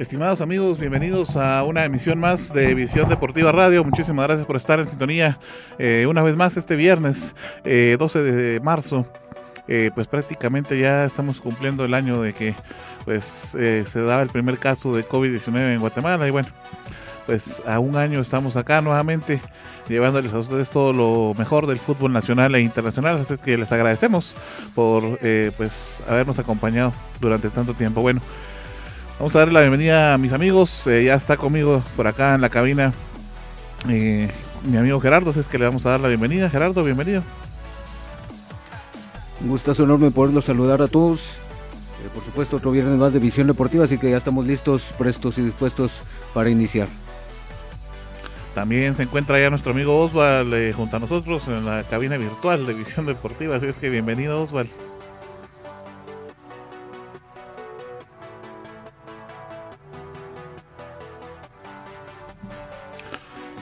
Estimados amigos, bienvenidos a una emisión más de Visión Deportiva Radio. Muchísimas gracias por estar en sintonía eh, una vez más este viernes 12 eh, de marzo. Eh, pues prácticamente ya estamos cumpliendo el año de que pues se daba el primer caso de COVID-19 en Guatemala y bueno, pues a un año estamos acá nuevamente llevándoles a ustedes todo lo mejor del fútbol nacional e internacional. Así es que les agradecemos por pues habernos acompañado durante tanto tiempo. Bueno, Vamos a darle la bienvenida a mis amigos. Eh, ya está conmigo por acá en la cabina eh, mi amigo Gerardo. Así es que le vamos a dar la bienvenida. Gerardo, bienvenido. Un gustazo enorme poderlos saludar a todos. Eh, por supuesto, otro viernes más de Visión Deportiva, así que ya estamos listos, prestos y dispuestos para iniciar. También se encuentra ya nuestro amigo Osval junto a nosotros en la cabina virtual de Visión Deportiva. Así es que bienvenido, Osval.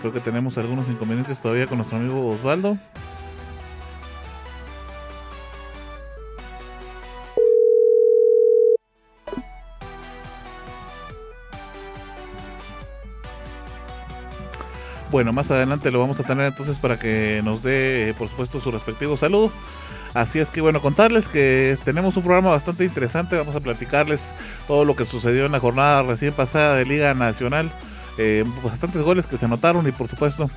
Creo que tenemos algunos inconvenientes todavía con nuestro amigo Osvaldo. Bueno, más adelante lo vamos a tener entonces para que nos dé, por supuesto, su respectivo saludo. Así es que bueno, contarles que tenemos un programa bastante interesante. Vamos a platicarles todo lo que sucedió en la jornada recién pasada de Liga Nacional eh, bastantes goles que se anotaron y por supuesto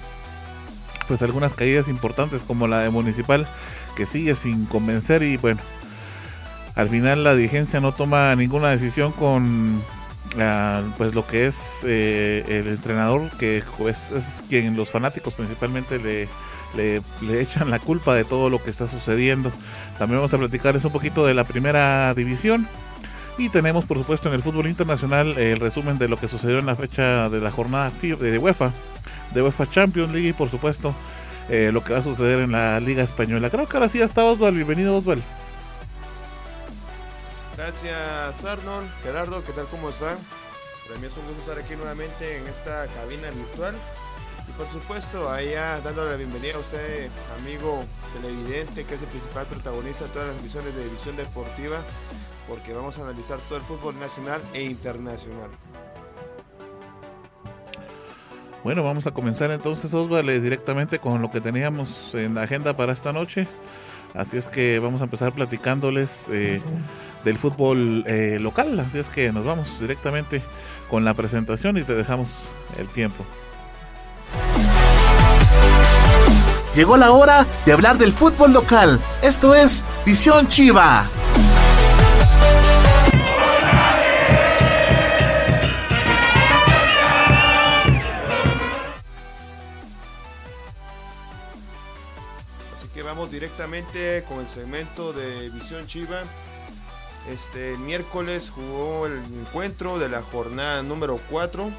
pues algunas caídas importantes como la de Municipal que sigue sin convencer y bueno al final la dirigencia no toma ninguna decisión con ah, pues lo que es eh, el entrenador que pues, es quien los fanáticos principalmente le, le, le, echan la culpa de todo lo que está sucediendo. También vamos a platicarles un poquito de la primera división y tenemos, por supuesto, en el fútbol internacional el resumen de lo que sucedió en la fecha de la jornada de UEFA, de UEFA Champions League y, por supuesto, eh, lo que va a suceder en la Liga Española. Creo que ahora sí ya está Oswald. Bienvenido, Oswald. Gracias, Arnold. Gerardo, ¿qué tal? ¿Cómo están? Para mí es un gusto estar aquí nuevamente en esta cabina virtual. Y por supuesto, allá dándole la bienvenida a usted, amigo televidente, que es el principal protagonista de todas las emisiones de División Deportiva porque vamos a analizar todo el fútbol nacional e internacional. Bueno, vamos a comenzar entonces, Osvaldo, directamente con lo que teníamos en la agenda para esta noche. Así es que vamos a empezar platicándoles eh, del fútbol eh, local. Así es que nos vamos directamente con la presentación y te dejamos el tiempo. Llegó la hora de hablar del fútbol local. Esto es Visión Chiva. Directamente con el segmento de Visión Chiva. Este miércoles jugó el encuentro de la jornada número 4.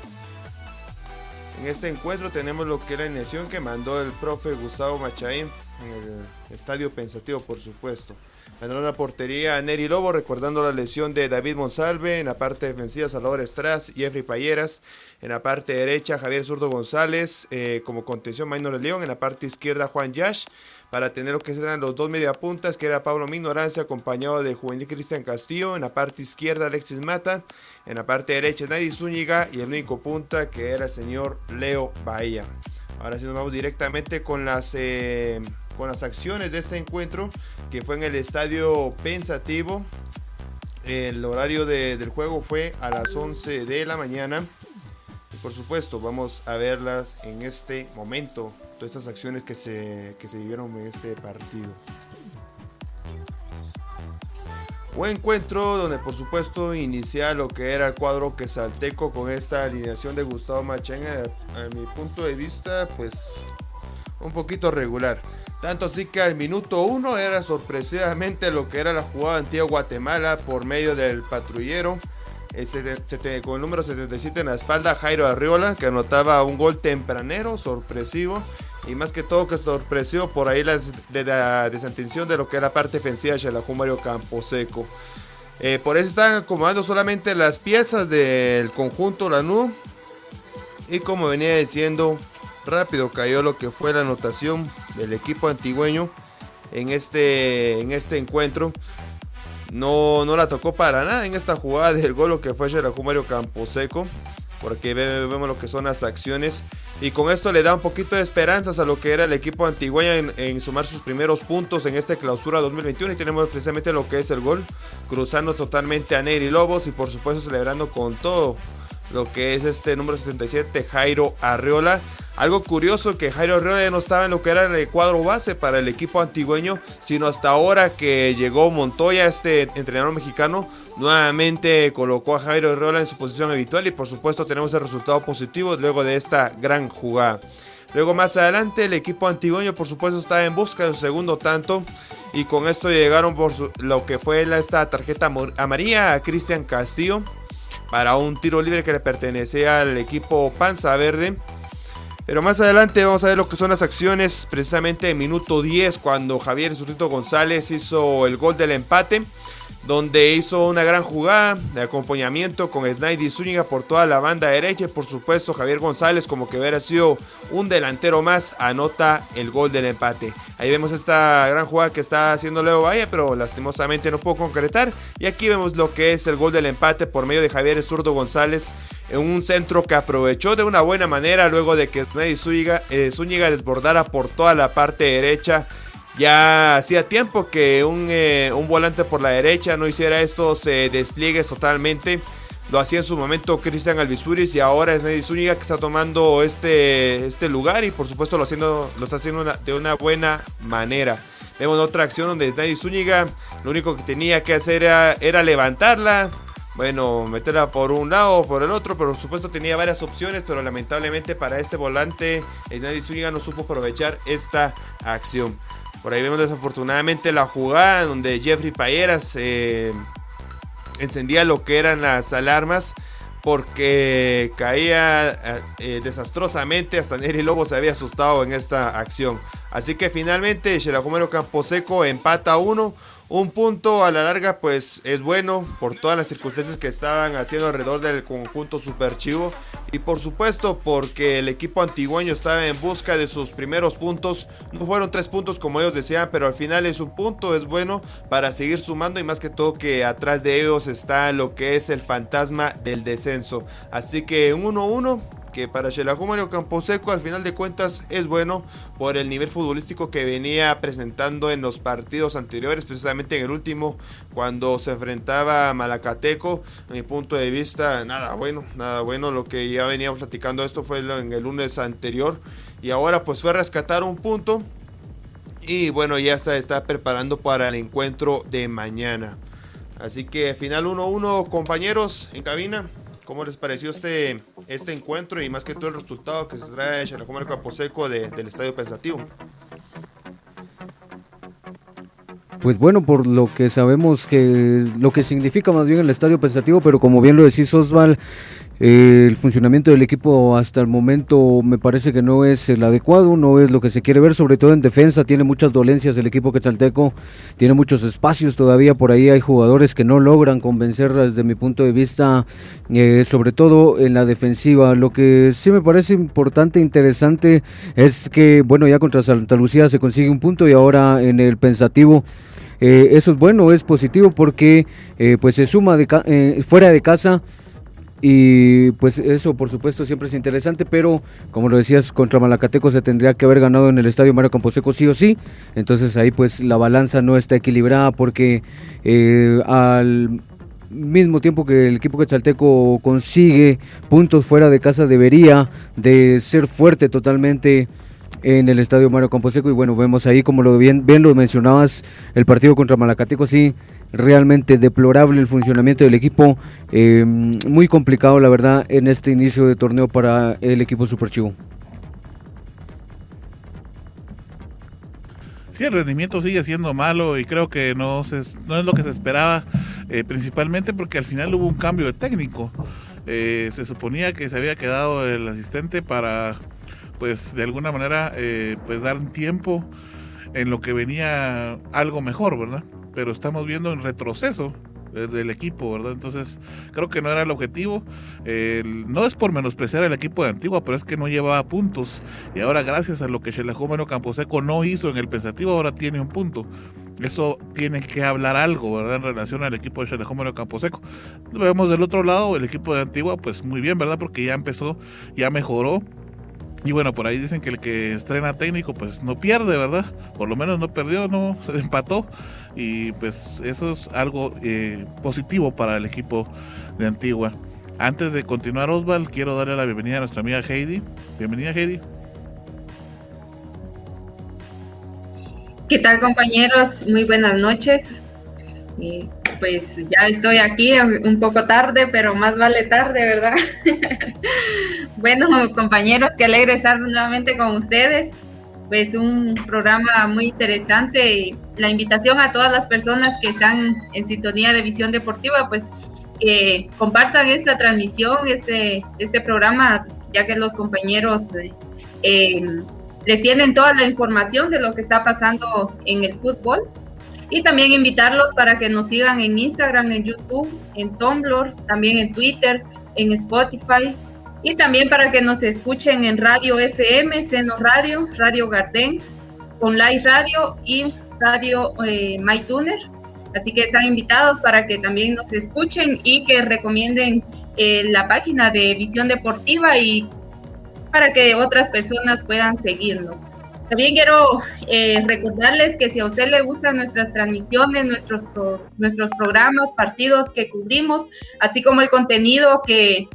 En este encuentro tenemos lo que era la alineación que mandó el profe Gustavo Machaín en el estadio pensativo, por supuesto. Ganó la portería Neri Lobo, recordando la lesión de David Monsalve. En la parte defensiva, Salvador Estraz y Jeffrey Payeras. En la parte derecha, Javier Zurdo González. Eh, como contención, Maynor León. En la parte izquierda, Juan Yash para tener lo que serán los dos mediapuntas, que era Pablo Minorancia, acompañado de juvenil Cristian Castillo, en la parte izquierda Alexis Mata, en la parte derecha Nadie Zúñiga y el único punta que era el señor Leo Bahía. Ahora sí nos vamos directamente con las, eh, con las acciones de este encuentro, que fue en el estadio Pensativo. El horario del juego fue a las 11 de la mañana. Y por supuesto, vamos a verlas en este momento todas estas acciones que se, que se vivieron en este partido. Buen encuentro donde por supuesto inicia lo que era el cuadro que salteco con esta alineación de Gustavo Machenga. A, mi punto de vista, pues un poquito regular. Tanto así que al minuto 1 era sorpresivamente lo que era la jugada antigua Guatemala por medio del patrullero. con el número 77 en la espalda, Jairo Arriola, que anotaba un gol tempranero, sorpresivo. Y más que todo que sorprendió por ahí la, de la desatención de lo que era parte defensiva de la Mario Camposeco. Eh, por eso están acomodando solamente las piezas del conjunto Lanú. Y como venía diciendo, rápido cayó lo que fue la anotación del equipo antigüeño en este, en este encuentro. No, no la tocó para nada en esta jugada del gol lo que fue Mario Camposeco porque vemos lo que son las acciones. Y con esto le da un poquito de esperanzas a lo que era el equipo antigüeña en, sumar sus primeros puntos en esta clausura 2021 y tenemos precisamente lo que es el gol, cruzando totalmente a Neri Lobos y por supuesto celebrando con todo lo que es este número 77 Jairo Arreola algo curioso que Jairo Herrera no estaba en lo que era el cuadro base para el equipo antigüeño, sino hasta ahora que llegó Montoya, este entrenador mexicano, nuevamente colocó a Jairo Herrera en su posición habitual y por supuesto tenemos el resultado positivo luego de esta gran jugada. Luego más adelante el equipo antigüeño por supuesto estaba en busca de un segundo tanto y con esto llegaron por lo que fue esta tarjeta amarilla a Cristian Castillo para un tiro libre que le pertenecía al equipo Panza Verde. Pero más adelante vamos a ver lo que son las acciones, precisamente en minuto 10, cuando Javier Surrito González hizo el gol del empate donde hizo una gran jugada de acompañamiento con Snidey Zúñiga por toda la banda derecha y por supuesto Javier González como que hubiera sido un delantero más anota el gol del empate. Ahí vemos esta gran jugada que está haciendo Leo Valle pero lastimosamente no pudo concretar y aquí vemos lo que es el gol del empate por medio de Javier Zurdo González en un centro que aprovechó de una buena manera luego de que Zúñiga, eh, Zúñiga desbordara por toda la parte derecha ya hacía tiempo que eh, un, volante por la derecha no hiciera estos despliegues totalmente. Lo hacía en su momento Cristian Alvisuris y ahora es Neddy Zúñiga que está tomando este, este lugar y por supuesto lo, haciendo, lo está haciendo de una buena manera. Vemos otra acción donde Neddy Zúñiga lo único que tenía que hacer era, levantarla, bueno, meterla por un lado o por el otro, pero por supuesto tenía varias opciones, pero lamentablemente para este volante, Nadie Zúñiga no supo aprovechar esta acción. Por ahí vemos desafortunadamente la jugada donde Jeffrey Payeras eh, encendía lo que eran las alarmas porque caía eh, eh, desastrosamente. Hasta Neri Lobo se había asustado en esta acción. Así que finalmente Campo Camposeco empata uno. Un punto a la larga pues es bueno por todas las circunstancias que estaban haciendo alrededor del conjunto superchivo y por supuesto porque el equipo antigueño estaba en busca de sus primeros puntos. No fueron tres puntos como ellos deseaban, pero al final es un punto, es bueno para seguir sumando y más que todo que atrás de ellos está lo que es el fantasma del descenso. Así que 1-1 que para Mario Camposeco al final de cuentas es bueno por el nivel futbolístico que venía presentando en los partidos anteriores, precisamente en el último cuando se enfrentaba a Malacateco, a mi punto de vista nada bueno, nada bueno, lo que ya veníamos platicando esto fue en el lunes anterior y ahora pues fue a rescatar un punto y bueno ya se está preparando para el encuentro de mañana. Así que final 1-1 compañeros en cabina. ¿Cómo les pareció este, este encuentro y más que todo el resultado que se trae Xalacomer Camposeco de, del Estadio Pensativo? Pues bueno, por lo que sabemos que lo que significa más bien el Estadio Pensativo, pero como bien lo decís Osval, el funcionamiento del equipo hasta el momento me parece que no es el adecuado, no es lo que se quiere ver, sobre todo en defensa, tiene muchas dolencias el equipo quetzalteco, tiene muchos espacios todavía, por ahí hay jugadores que no logran convencer desde mi punto de vista, eh, sobre todo en la defensiva. Lo que sí me parece importante, interesante, es que, bueno, ya contra Santa Lucía se consigue un punto y ahora en el pensativo. Eh, eso es bueno, es positivo porque eh, pues se suma de fuera de casa y pues eso por supuesto siempre es interesante, pero como lo decías, contra Malacateco se tendría que haber ganado en el estadio Mario Camposeco sí o sí. Entonces ahí pues la balanza no está equilibrada porque eh, al mismo tiempo que el equipo quetzalteco consigue puntos fuera de casa debería de ser fuerte totalmente en el estadio Mario Camposeco y bueno, vemos ahí como lo bien, bien lo mencionabas, el partido contra Malacateco, sí, realmente deplorable el funcionamiento del equipo, eh, muy complicado la verdad en este inicio de torneo para el equipo Superchivo. Sí, el rendimiento sigue siendo malo y creo que no, se, no es lo que se esperaba, eh, principalmente porque al final hubo un cambio de técnico. Eh, se suponía que se había quedado el asistente para, pues, de alguna manera, pues, dar un tiempo en lo que venía algo mejor, ¿verdad? Pero estamos viendo un retroceso del equipo, ¿verdad? Entonces, creo que no era el objetivo. no es por menospreciar el equipo de Antigua, pero es que no llevaba puntos. Y ahora, gracias a lo que Campo Camposeco no hizo en el pensativo, ahora tiene un punto. Eso tiene que hablar algo, ¿verdad? En relación al equipo de Campo Camposeco. Vemos del otro lado, el equipo de Antigua, pues muy bien, ¿verdad? Porque ya empezó, ya mejoró. Y bueno, por ahí dicen que el que estrena técnico, pues no pierde, ¿verdad? Por lo menos no perdió, no se empató y pues eso es algo eh, positivo para el equipo de Antigua. Antes de continuar Osval, quiero darle la bienvenida a nuestra amiga Heidi. Bienvenida Heidi. ¿Qué tal compañeros? Muy buenas noches. pues ya estoy aquí un poco tarde, pero más vale tarde, ¿verdad? bueno, compañeros, qué alegre estar nuevamente con ustedes pues un programa muy interesante y la invitación a todas las personas que están en sintonía de visión deportiva, pues que compartan esta transmisión, este, este programa, ya que los compañeros eh, les tienen toda la información de lo que está pasando en el fútbol. Y también invitarlos para que nos sigan en Instagram, en YouTube, en Tumblr, también en Twitter, en Spotify, y también para que nos escuchen en Radio FM, Seno Radio, Radio Gardén, Online Radio y Radio eh, MyTuner. Así que están invitados para que también nos escuchen y que recomienden eh, la página de Visión Deportiva y para que otras personas puedan seguirnos. También quiero eh, recordarles que si a usted le gustan nuestras transmisiones, nuestros, nuestros programas, partidos que cubrimos, así como el contenido que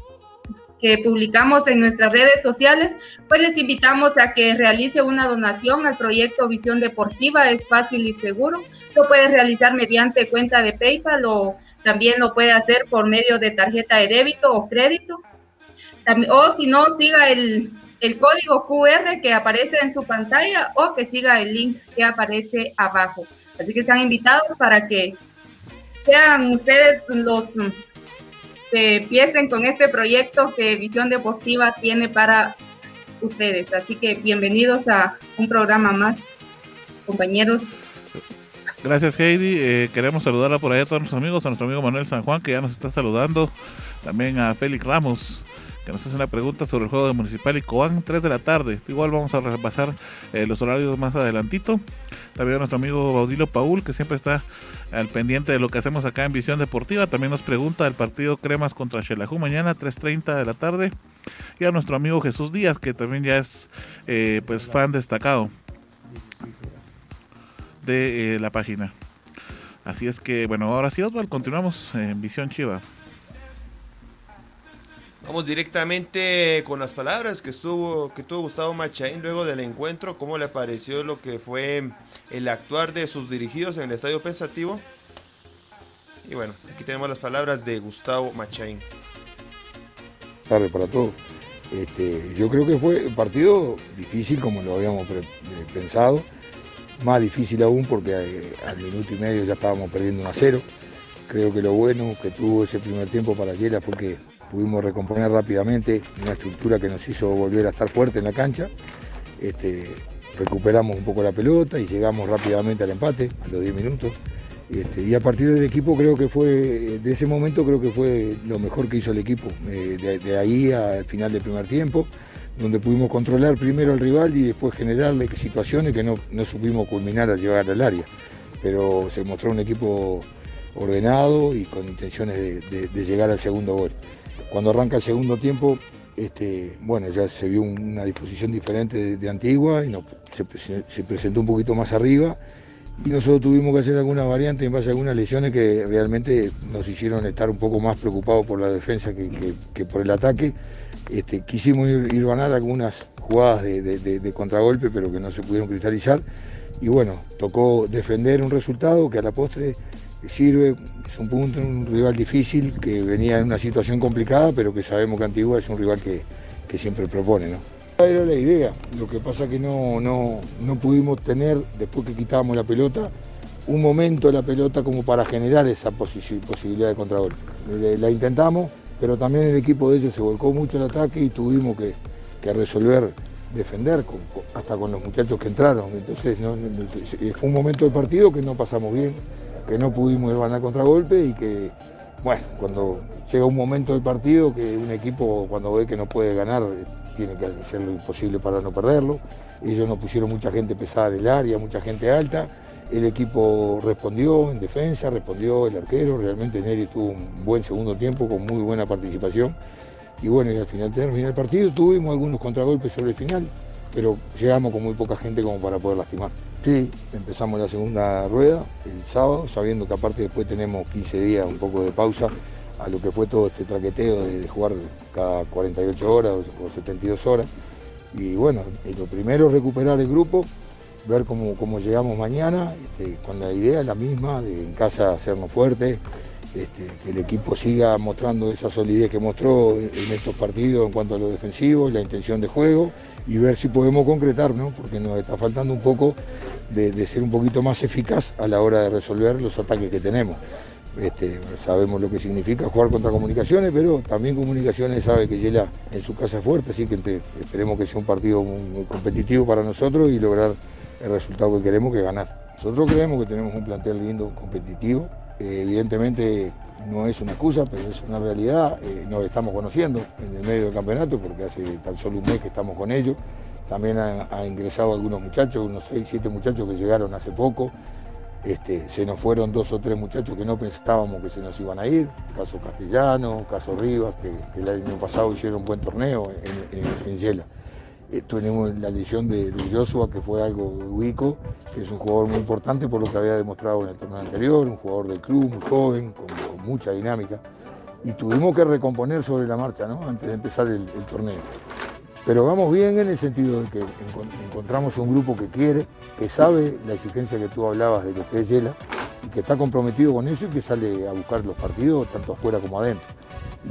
que publicamos en nuestras redes sociales, pues les invitamos a que realice una donación al proyecto Visión Deportiva, es fácil y seguro. Lo puede realizar mediante cuenta de PayPal o también lo puede hacer por medio de tarjeta de débito o crédito. o si no, siga el, el código QR que aparece en su pantalla o que siga el link que aparece abajo. Así que están invitados para que sean ustedes los se empiecen con este proyecto que Visión Deportiva tiene para ustedes. Así que bienvenidos a un programa más, compañeros. Gracias Heidi, eh, queremos saludarla por allá a todos nuestros amigos, a nuestro amigo Manuel San Juan que ya nos está saludando, también a Félix Ramos que nos hace una pregunta sobre el juego de Municipal y Cobán, 3 de la tarde. Igual vamos a repasar eh, los horarios más adelantito. También a nuestro amigo Baudilio Paul, que siempre está al pendiente de lo que hacemos acá en Visión Deportiva. También nos pregunta del partido Cremas contra Xelajú mañana, 3.30 de la tarde. Y a nuestro amigo Jesús Díaz, que también ya es eh, pues fan destacado de eh, la página. Así es que, bueno, ahora sí, Osval, continuamos en Visión Chiva. Vamos directamente con las palabras que estuvo que tuvo Gustavo Machain luego del encuentro, cómo le pareció lo que fue el actuar de sus dirigidos en el estadio pensativo. Y bueno, aquí tenemos las palabras de Gustavo Machain. Tarde para todos. Este, yo creo que fue un partido difícil como lo habíamos eh, pensado, más difícil aún porque eh, al minuto y medio ya estábamos perdiendo 1 a 0. Creo que lo bueno que tuvo ese primer tiempo para Yela fue que pudimos recomponer rápidamente una estructura que nos hizo volver a estar fuerte en la cancha. Este, recuperamos un poco la pelota y llegamos rápidamente al empate a los 10 minutos. Este, y a partir del equipo creo que fue, de ese momento creo que fue lo mejor que hizo el equipo, eh, de, ahí al final del primer tiempo, donde pudimos controlar primero al rival y después generarle situaciones que no, supimos culminar al llegar al área. Pero se mostró un equipo ordenado y con intenciones de llegar al segundo gol. Cuando arranca el segundo tiempo, este, bueno, ya se vio una disposición diferente de, Antigua y se, presentó un poquito más arriba y nosotros tuvimos que hacer alguna variante en base a algunas lesiones que realmente nos hicieron estar un poco más preocupados por la defensa que, por el ataque, Este, quisimos ir, ganar algunas jugadas de, contragolpe, pero que no se pudieron cristalizar. Y bueno, tocó defender un resultado que a la postre sirve, es un punto, un rival difícil que venía en una situación complicada, pero que sabemos que Antigua es un rival que, siempre propone. ¿no? Era la idea, lo que pasa que no, no, no pudimos tener, después que quitábamos la pelota, un momento la pelota como para generar esa posibilidad de contragolpe. La intentamos, pero también el equipo de ellos se volcó mucho el ataque y tuvimos que, resolver defender hasta con los muchachos que entraron. Entonces fue un momento del partido que no pasamos bien, que no pudimos ir a contragolpe y que, bueno, cuando llega un momento del partido que un equipo cuando ve que no puede ganar tiene que hacer lo imposible para no perderlo. Ellos nos pusieron mucha gente pesada en el área, mucha gente alta el equipo respondió en defensa, respondió el arquero, realmente Neri tuvo un buen segundo tiempo con muy buena participación. Y bueno, al final terminó el partido, tuvimos algunos contragolpes sobre el final, pero llegamos con muy poca gente como para poder lastimar. Sí, empezamos la segunda rueda el sábado, sabiendo que aparte después tenemos 15 días, un poco de pausa a lo que fue todo este traqueteo de jugar cada 48 horas o 72 horas. Y bueno, lo primero es recuperar el grupo, ver cómo, cómo llegamos mañana, este, con la idea la misma de en casa hacernos fuertes, este, que el equipo siga mostrando esa solidez que mostró en estos partidos en cuanto a lo defensivo, la intención de juego y ver si podemos concretar, ¿no? porque nos está faltando un poco de, ser un poquito más eficaz a la hora de resolver los ataques que tenemos. Este, sabemos lo que significa jugar contra comunicaciones, pero también comunicaciones sabe que llega en su casa fuerte, así que esperemos que sea un partido muy competitivo para nosotros y lograr el resultado que queremos que ganar. Nosotros creemos que tenemos un plantel lindo, competitivo. Eh, evidentemente no es una excusa, pero es una realidad. Eh, nos estamos conociendo en el medio del campeonato porque hace tan solo un mes que estamos con ellos. También han ingresado algunos muchachos, unos 6, 7 muchachos que llegaron hace poco. Este, se nos fueron dos o tres muchachos que no pensábamos que se nos iban a ir, caso Castellano, caso Rivas, que, el año pasado hicieron un buen torneo en, en, en Yela. Eh, tenemos la lesión de Luis Joshua, que fue algo ubico, que es un jugador muy importante por lo que había demostrado en el torneo anterior, un jugador del club, muy joven, con, mucha dinámica. Y tuvimos que recomponer sobre la marcha. Antes de empezar el, torneo. Pero vamos bien en el sentido de que encontramos un grupo que quiere, que sabe la exigencia que tú hablabas de lo que es Yela, y que está comprometido con eso y que sale a buscar los partidos tanto afuera como adentro.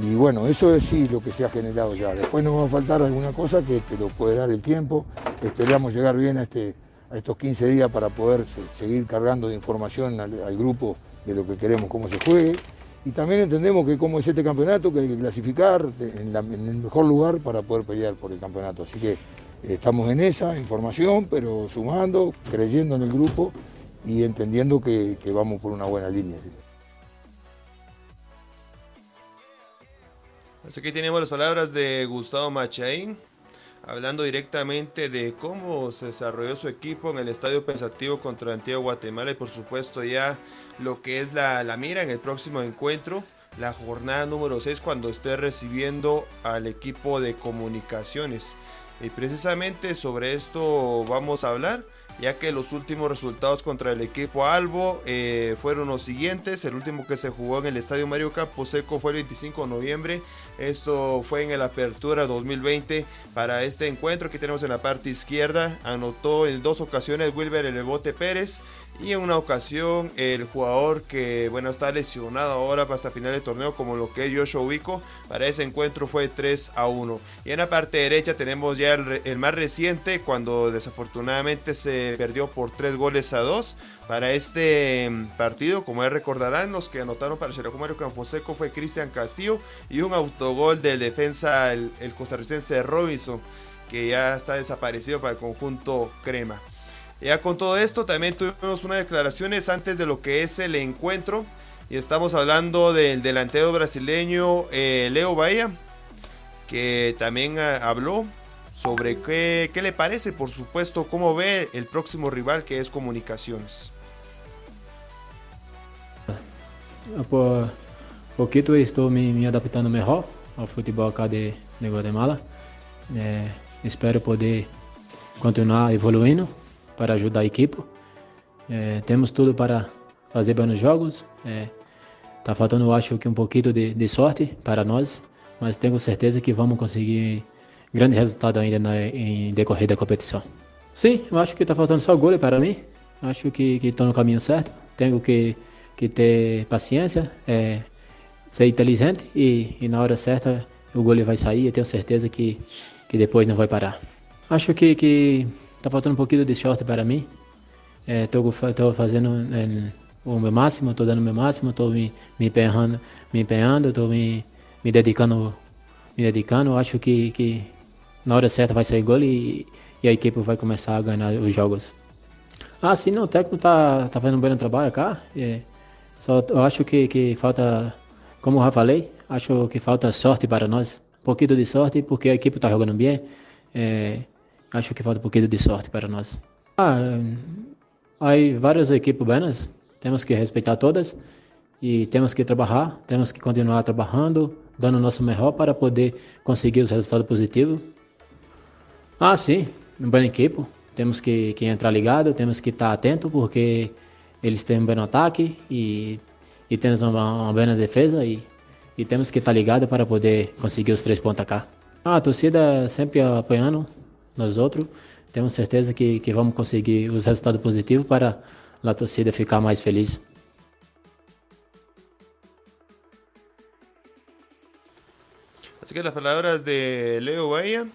Y bueno, eso es sí lo que se ha generado ya. Después nos va a faltar alguna cosa que te lo puede dar el tiempo. Esperamos llegar bien a, este, a estos 15 días para poder seguir cargando de información al, grupo de lo que queremos, cómo se juegue. Y también entendemos que como es este campeonato, que hay que clasificar en, el mejor lugar para poder pelear por el campeonato. Así que estamos en esa información, pero sumando, creyendo en el grupo y entendiendo que, vamos por una buena línea. Así que tenemos las palabras de Gustavo Machaín, hablando directamente de cómo se desarrolló su equipo en el Estadio Pensativo contra Antigua Guatemala y por supuesto ya lo que es la, la mira en el próximo encuentro, la jornada número 6 cuando esté recibiendo al equipo de comunicaciones. Y precisamente sobre esto vamos a hablar ya que los últimos resultados contra el equipo Albo eh, fueron los siguientes. El último que se jugó en el Estadio Mario Seco fue el 25 de noviembre. Esto fue en la apertura 2020 para este encuentro que tenemos en la parte izquierda. Anotó en dos ocasiones Wilber el bote Pérez y en una ocasión el jugador que bueno está lesionado ahora hasta final del torneo como lo que es Joshua Ubico. Para ese encuentro fue 3 a 1. Y en la parte derecha tenemos ya el, el más reciente cuando desafortunadamente se perdió por 3 goles a 2 para este mm, partido. Como ya recordarán, los que anotaron para el Mario Canfoseco fue Cristian Castillo y un autogol del defensa, el, costarricense Robinson, que ya está desaparecido para el conjunto Crema. Ya con todo esto también tuvimos unas declaraciones antes de lo que es el encuentro. Y estamos hablando del delantero brasileño eh, Leo Bahía, que también ah, habló sobre qué, qué le parece, por supuesto, cómo ve el próximo rival que es Comunicaciones. Por pouquito estou me, me, adaptando melhor ao futebol cá de, de Guatemala. É, espero poder continuar evoluindo para ajudar a equipe. É, temos tudo para fazer bons jogos. É, tá faltando, acho que um pouquinho de, de sorte para nós, mas tenho certeza que vamos conseguir grande resultado ainda na, em decorrer da competição. Sim, eu acho que está faltando só gol para mim. Acho que estou no caminho certo. Tenho que, que ter paciência, é, ser inteligente e, e, na hora certa o gol vai sair. Eu tenho certeza que, que depois não vai parar. Acho que, que tá faltando um pouquinho de sorte para mim. É, fazendo é, o meu máximo, estou dando o meu máximo, estou me, me empenhando, me empenhando, estou me, me dedicando, me dedicando. Acho que, que na hora certa vai sair gol e, e a equipe vai começar a ganhar os jogos. Ah, sim, não, o técnico tá, tá fazendo um bom trabalho cá. É, só eu acho que, que falta, como eu já falei, acho que falta sorte para nós. Um pouquinho de sorte, porque a equipe está jogando bem. É, acho que falta um pouquinho de sorte para nós. Ah, há várias equipes boas, temos que respeitar todas e temos que trabalhar, temos que continuar trabalhando, dando o nosso melhor para poder conseguir os resultados positivos. Ah, sim, um bom equipe, temos que, que entrar ligado, temos que estar atento porque eles têm um bom ataque e, e temos uma, uma boa defesa e, e temos que estar ligado para poder conseguir os três pontos cá. Ah, a torcida sempre apoiando nós outros. Temos certeza que, que vamos conseguir os resultados positivos para a torcida ficar mais feliz. Así que las palabras de Leo Bahía,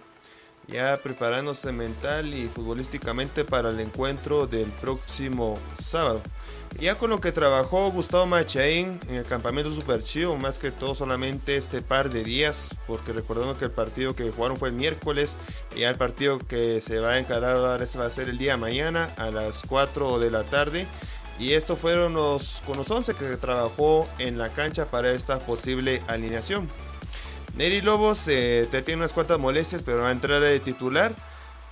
ya preparándose mental y futbolísticamente para el encuentro del próximo sábado. Ya con lo que trabajó Gustavo Machain en el campamento Super Chivo, más que todo solamente este par de días, porque recordando que el partido que jugaron fue el miércoles, y el partido que se va a encarar ahora va a ser el día mañana a las 4 de la tarde. Y estos fueron los, con los 11 que trabajó en la cancha para esta posible alineación. Neri Lobos eh, tiene unas cuantas molestias, pero va a entrar de titular.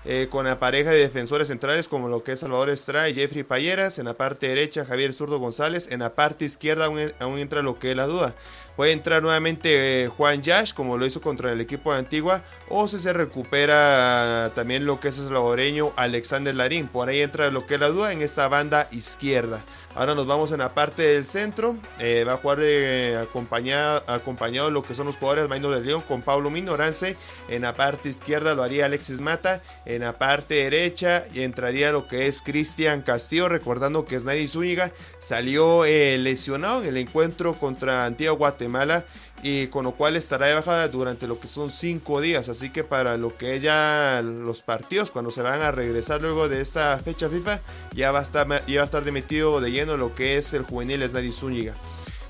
Eh, con la pareja de defensores centrales como lo que es Salvador Estrada y Jeffrey Payeras. En la parte derecha Javier Zurdo González. En la parte izquierda aún, entra lo que es la duda. Puede entrar nuevamente eh, Juan Yash como lo hizo contra el equipo de Antigua. O si se recupera también lo que es el salvadoreño Alexander Larín. Por ahí entra lo que es la duda en esta banda izquierda. Ahora nos vamos en la parte del centro. Eh, va a jugar acompañado, acompañado de lo que son los jugadores Maino de León con Pablo Minorance. En la parte izquierda lo haría Alexis Mata. En la parte derecha entraría lo que es Cristian Castillo. Recordando que Snaidy Zúñiga salió eh, lesionado en el encuentro contra Antigua Guatemala y con lo cual estará de bajada durante lo que son cinco días. Así que para lo que ya los partidos, cuando se van a regresar luego de esta fecha FIFA, ya va a estar, ya va a estar demetido de lleno lo que es el juvenil Snadi Zúñiga.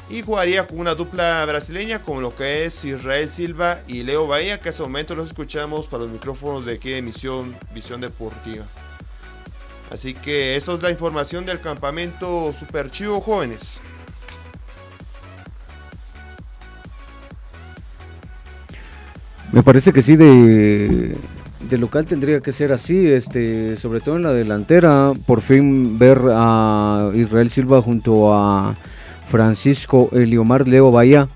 Y jugaría con una dupla brasileña como lo que es Israel Silva y Leo Bahía, que ese momento los escuchamos para los micrófonos de aquí de Visión Deportiva. Así que esto es la información del campamento Super Chivo Jóvenes. Me parece que sí, de, de, local tendría que ser así, este, sobre todo en la delantera, por fin ver a Israel Silva junto a Francisco Eliomar Leo Bahía,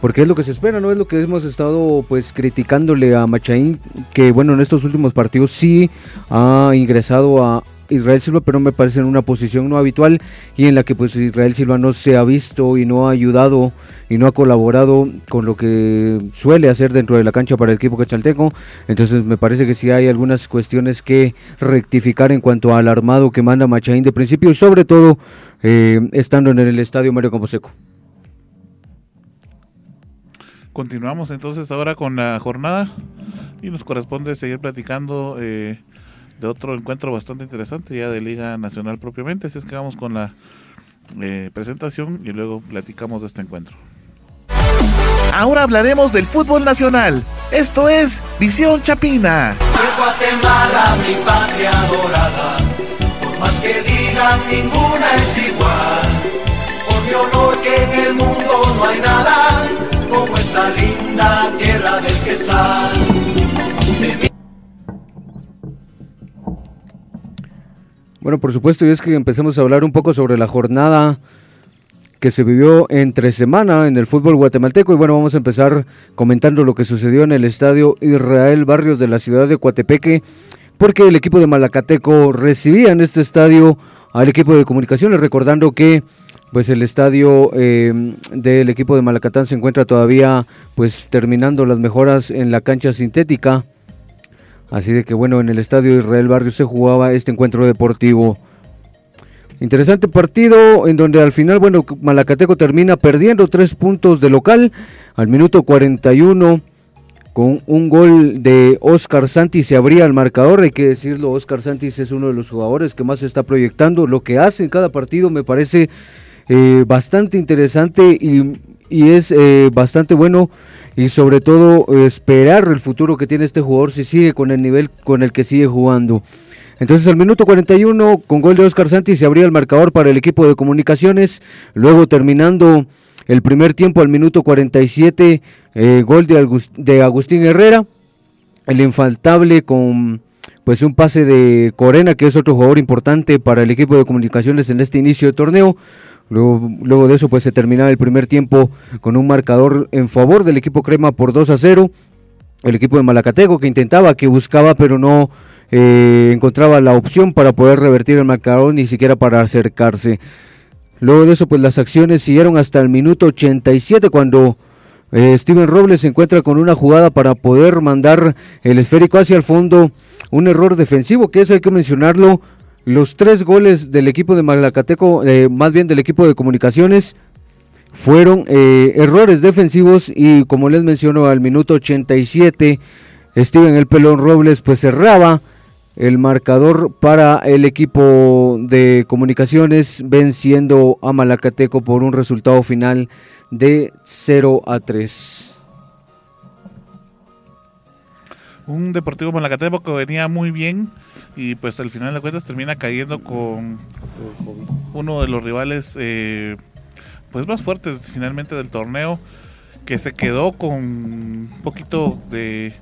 porque es lo que se espera, ¿no? Es lo que hemos estado pues criticándole a Machaín, que bueno, en estos últimos partidos sí ha ingresado a Israel Silva, pero me parece en una posición no habitual y en la que pues Israel Silva no se ha visto y no ha ayudado y no ha colaborado con lo que suele hacer dentro de la cancha para el equipo quechalteco. Entonces me parece que sí hay algunas cuestiones que rectificar en cuanto al armado que manda Machaín de principio y sobre todo eh, estando en el estadio Mario Camposeco. Continuamos entonces ahora con la jornada y nos corresponde seguir platicando. Eh, de otro encuentro bastante interesante ya de Liga Nacional propiamente. Así es que vamos con la eh, presentación y luego platicamos de este encuentro. Ahora hablaremos del fútbol nacional. Esto es Visión Chapina. Guatemala, mi patria dorada. Por más que digan, ninguna es igual. Por mi honor que en el mundo no hay nada como esta linda tierra del Quetzal. Bueno, por supuesto, y es que empecemos a hablar un poco sobre la jornada que se vivió entre semana en el fútbol guatemalteco. Y bueno, vamos a empezar comentando lo que sucedió en el estadio Israel Barrios de la ciudad de Coatepeque, porque el equipo de Malacateco recibía en este estadio al equipo de comunicaciones, recordando que pues el estadio eh, del equipo de Malacatán se encuentra todavía pues terminando las mejoras en la cancha sintética. Así de que bueno, en el estadio Israel Barrio se jugaba este encuentro deportivo. Interesante partido en donde al final, bueno, Malacateco termina perdiendo tres puntos de local al minuto 41 con un gol de Oscar Santis se abría el marcador, hay que decirlo, Oscar Santis es uno de los jugadores que más se está proyectando, lo que hace en cada partido me parece eh, bastante interesante y, es eh, bastante bueno y sobre todo esperar el futuro que tiene este jugador si sigue con el nivel con el que sigue jugando. Entonces al minuto 41 con gol de Oscar Santis se abría el marcador para el equipo de comunicaciones, luego terminando el primer tiempo al minuto 47 eh, gol de, de Agustín Herrera, el infaltable con pues un pase de Corena que es otro jugador importante para el equipo de comunicaciones en este inicio de torneo. Luego, de eso, pues se terminaba el primer tiempo con un marcador en favor del equipo Crema por 2 a 0. El equipo de Malacateco que intentaba, que buscaba, pero no eh, encontraba la opción para poder revertir el marcador, ni siquiera para acercarse. Luego de eso, pues las acciones siguieron hasta el minuto 87 cuando eh, Steven Robles se encuentra con una jugada para poder mandar el esférico hacia el fondo. Un error defensivo, que eso hay que mencionarlo los tres goles del equipo de Malacateco, eh, más bien del equipo de comunicaciones, fueron eh, errores defensivos y como les menciono al minuto 87, Steven El Pelón Robles pues cerraba el marcador para el equipo de comunicaciones venciendo a Malacateco por un resultado final de 0 a 3. Un Deportivo Malacateco que venía muy bien y pues al final de cuentas termina cayendo con uno de los rivales eh, pues más fuertes finalmente del torneo que se quedó con un poquito de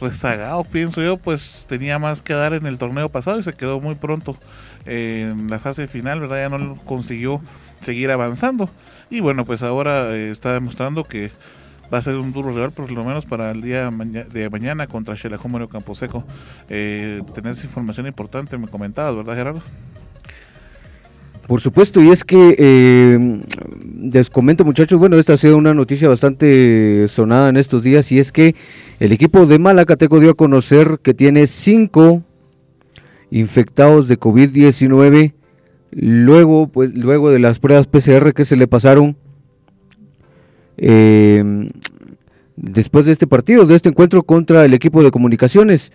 rezagado pienso yo pues tenía más que dar en el torneo pasado y se quedó muy pronto en la fase final verdad ya no consiguió seguir avanzando. Y bueno pues ahora eh, está demostrando que va a ser un duro rival, por lo menos para el día de mañana contra Campo Camposeco. Eh, tenés información importante, me comentabas, ¿verdad, Gerardo? Por supuesto, y es que eh, les comento muchachos, bueno, esta ha sido una noticia bastante sonada en estos días y es que el equipo de Malacateco dio a conocer que tiene cinco infectados de COVID-19 luego, pues, luego de las pruebas PCR que se le pasaron eh, después de este partido, de este encuentro contra el equipo de comunicaciones.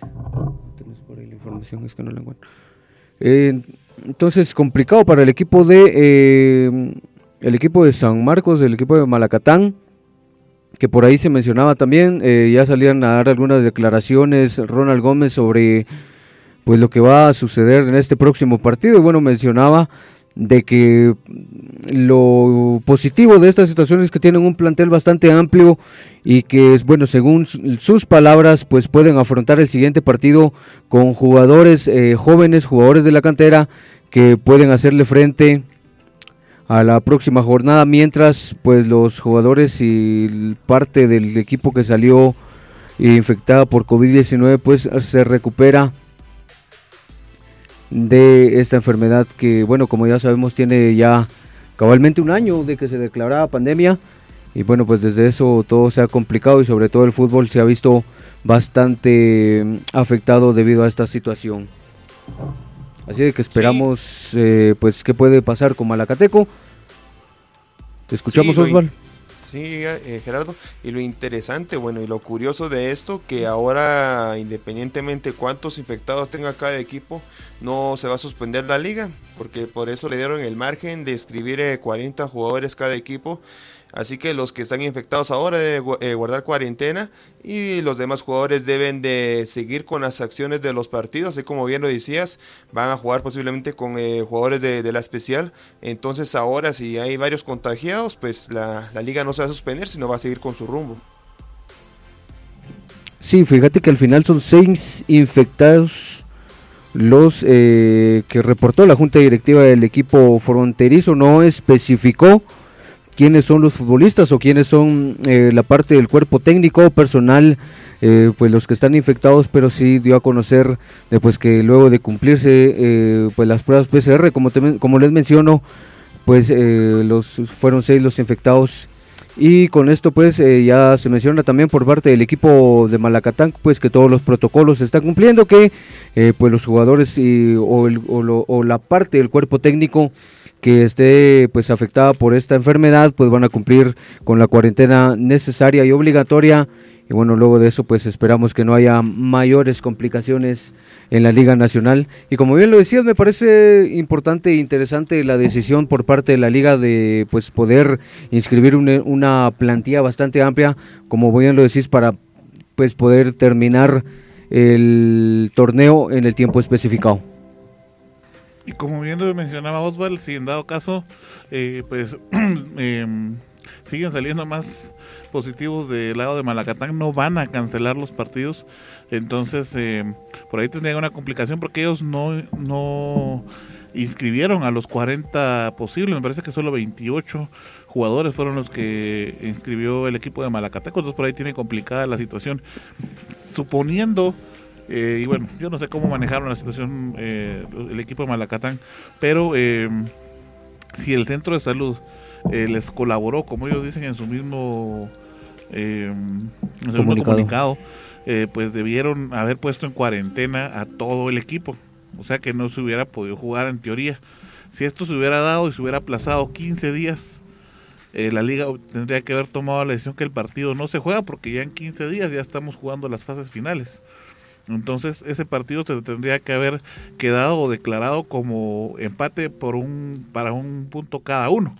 entonces, complicado para el equipo de eh, el equipo de San Marcos, el equipo de Malacatán, que por ahí se mencionaba también, eh, ya salían a dar algunas declaraciones Ronald Gómez sobre pues lo que va a suceder en este próximo partido. Y bueno, mencionaba de que lo positivo de esta situación es que tienen un plantel bastante amplio y que, bueno, según sus palabras, pues pueden afrontar el siguiente partido con jugadores eh, jóvenes, jugadores de la cantera, que pueden hacerle frente a la próxima jornada, mientras pues los jugadores y parte del equipo que salió infectada por COVID-19 pues se recupera de esta enfermedad que, bueno, como ya sabemos, tiene ya cabalmente un año de que se declaraba pandemia. Y bueno, pues desde eso todo se ha complicado y sobre todo el fútbol se ha visto bastante mm, afectado debido a esta situación. Así que esperamos, eh, pues, qué puede pasar con Malacateco. Te escuchamos, Osval. Sí, eh, Gerardo. Y lo interesante, bueno, y lo curioso de esto, que ahora, independientemente cuántos infectados tenga cada equipo, no se va a suspender la liga, porque por eso le dieron el margen de escribir 40 eh, jugadores cada equipo. Así que los que están infectados ahora deben eh, guardar cuarentena y los demás jugadores deben de seguir con las acciones de los partidos, así como bien lo decías, van a jugar posiblemente con eh, jugadores de, la especial. Entonces ahora si hay varios contagiados, pues la, liga no se va a suspender, sino va a seguir con su rumbo. Sí, fíjate que al final son seis infectados los eh, que reportó la junta directiva del equipo fronterizo, no especificó quiénes son los futbolistas o quiénes son eh, la parte del cuerpo técnico o personal, eh, pues los que están infectados, pero sí dio a conocer después que luego de cumplirse eh, pues las pruebas PCR, como, les menciono, pues los fueron seis los infectados. Y con esto pues eh, ya se menciona también por parte del equipo de Malacatán pues que todos los protocolos se están cumpliendo, que eh, pues los jugadores y, o, la parte del cuerpo técnico que esté pues afectada por esta enfermedad pues van a cumplir con la cuarentena necesaria y obligatoria y bueno, luego de eso pues esperamos que no haya mayores complicaciones en la Liga Nacional. Y como bien lo decías, me parece importante e interesante la decisión por parte de la Liga de pues poder inscribir una, plantilla bastante amplia, como bien lo decís, para pues poder terminar el torneo en el tiempo especificado. Y como bien lo mencionaba Oswald, si en dado caso, eh, pues em, siguen saliendo más positivos del lado de Malacatán no van a cancelar los partidos. Entonces, eh, por ahí tendría una complicación porque ellos no, no inscribieron a los 40 posibles. Me parece que solo 28 jugadores fueron los que inscribió el equipo de Malacatán. Entonces, por ahí tiene complicada la situación. Suponiendo. Eh, y bueno, yo no sé cómo manejaron la situación eh, el equipo de Malacatán, pero si el centro de salud eh, les colaboró, como ellos dicen en su mismo, eh, comunicado, eh, pues debieron haber puesto en cuarentena a todo el equipo. O sea que no se hubiera podido jugar en teoría. Si esto se hubiera dado y se hubiera aplazado 15 días, la liga tendría que haber tomado la decisión que el partido no se juega porque ya en 15 días ya estamos jugando las fases finales. Entonces ese partido se tendría que haber quedado declarado como empate por un para un punto cada uno.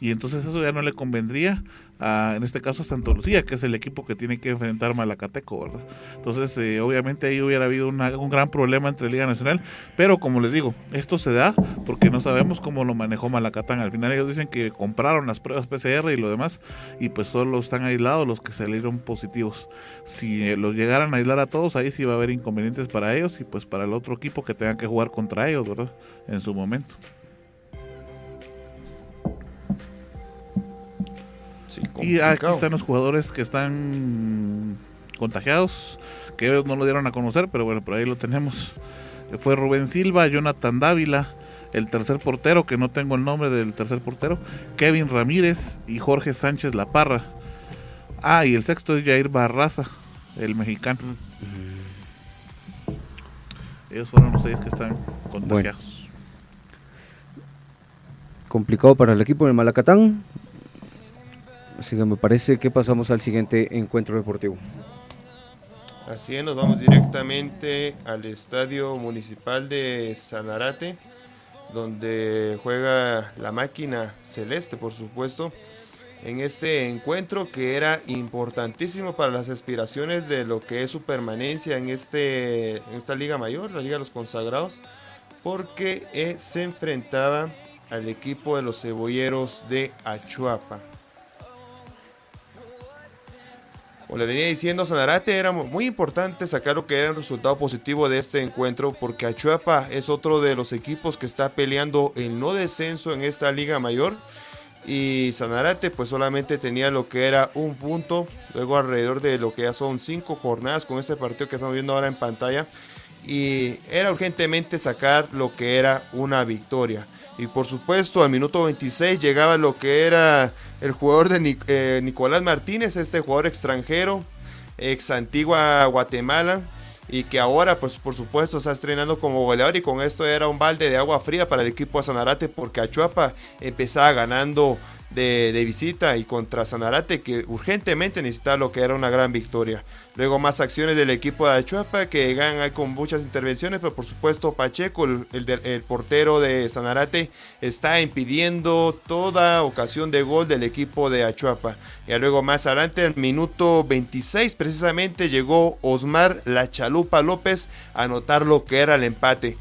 Y entonces eso ya no le convendría a, en este caso a Santa Lucía, que es el equipo que tiene que enfrentar Malacateco, ¿verdad? Entonces, eh, obviamente ahí hubiera habido un gran problema entre Liga Nacional, pero como les digo, esto se da porque no sabemos cómo lo manejó Malacatán. Al final ellos dicen que compraron las pruebas PCR y lo demás, y pues solo están aislados los que salieron positivos. Si eh, los llegaran a aislar a todos, ahí sí va a haber inconvenientes para ellos y pues para el otro equipo que tengan que jugar contra ellos, ¿verdad? En su momento. Y aquí están los jugadores que están contagiados, que ellos no lo dieron a conocer, pero bueno, por ahí lo tenemos. Fue Rubén Silva, Jonathan Dávila, el tercer portero, que no tengo el nombre del tercer portero, Kevin Ramírez y Jorge Sánchez La Parra. Ah, y el sexto es Jair Barraza, el mexicano. Ellos fueron los seis que están contagiados. Complicado para el equipo de Malacatán. Así que me parece que pasamos al siguiente encuentro deportivo. Así es, nos vamos directamente al Estadio Municipal de Sanarate, donde juega la máquina celeste, por supuesto, en este encuentro que era importantísimo para las aspiraciones de lo que es su permanencia en, este, en esta Liga Mayor, la Liga de los Consagrados, porque eh, se enfrentaba al equipo de los cebolleros de Achuapa. Como le venía diciendo, Sanarate era muy importante sacar lo que era el resultado positivo de este encuentro porque Achuapa es otro de los equipos que está peleando el no descenso en esta liga mayor y Sanarate pues solamente tenía lo que era un punto, luego alrededor de lo que ya son cinco jornadas con este partido que estamos viendo ahora en pantalla y era urgentemente sacar lo que era una victoria. Y por supuesto, al minuto 26 llegaba lo que era el jugador de eh, Nicolás Martínez, este jugador extranjero, ex antigua Guatemala, y que ahora, pues por supuesto, está estrenando como goleador. Y con esto era un balde de agua fría para el equipo de Sanarate, porque Achuapa empezaba ganando de, visita y contra Sanarate que urgentemente necesitaba lo que era una gran victoria. Luego más acciones del equipo de Achuapa que ganan con muchas intervenciones, pero por supuesto Pacheco, el, portero de Sanarate, está impidiendo toda ocasión de gol del equipo de Achuapa. Y luego más adelante, el minuto 26 precisamente, llegó Osmar La Chalupa López a anotar lo que era el empate.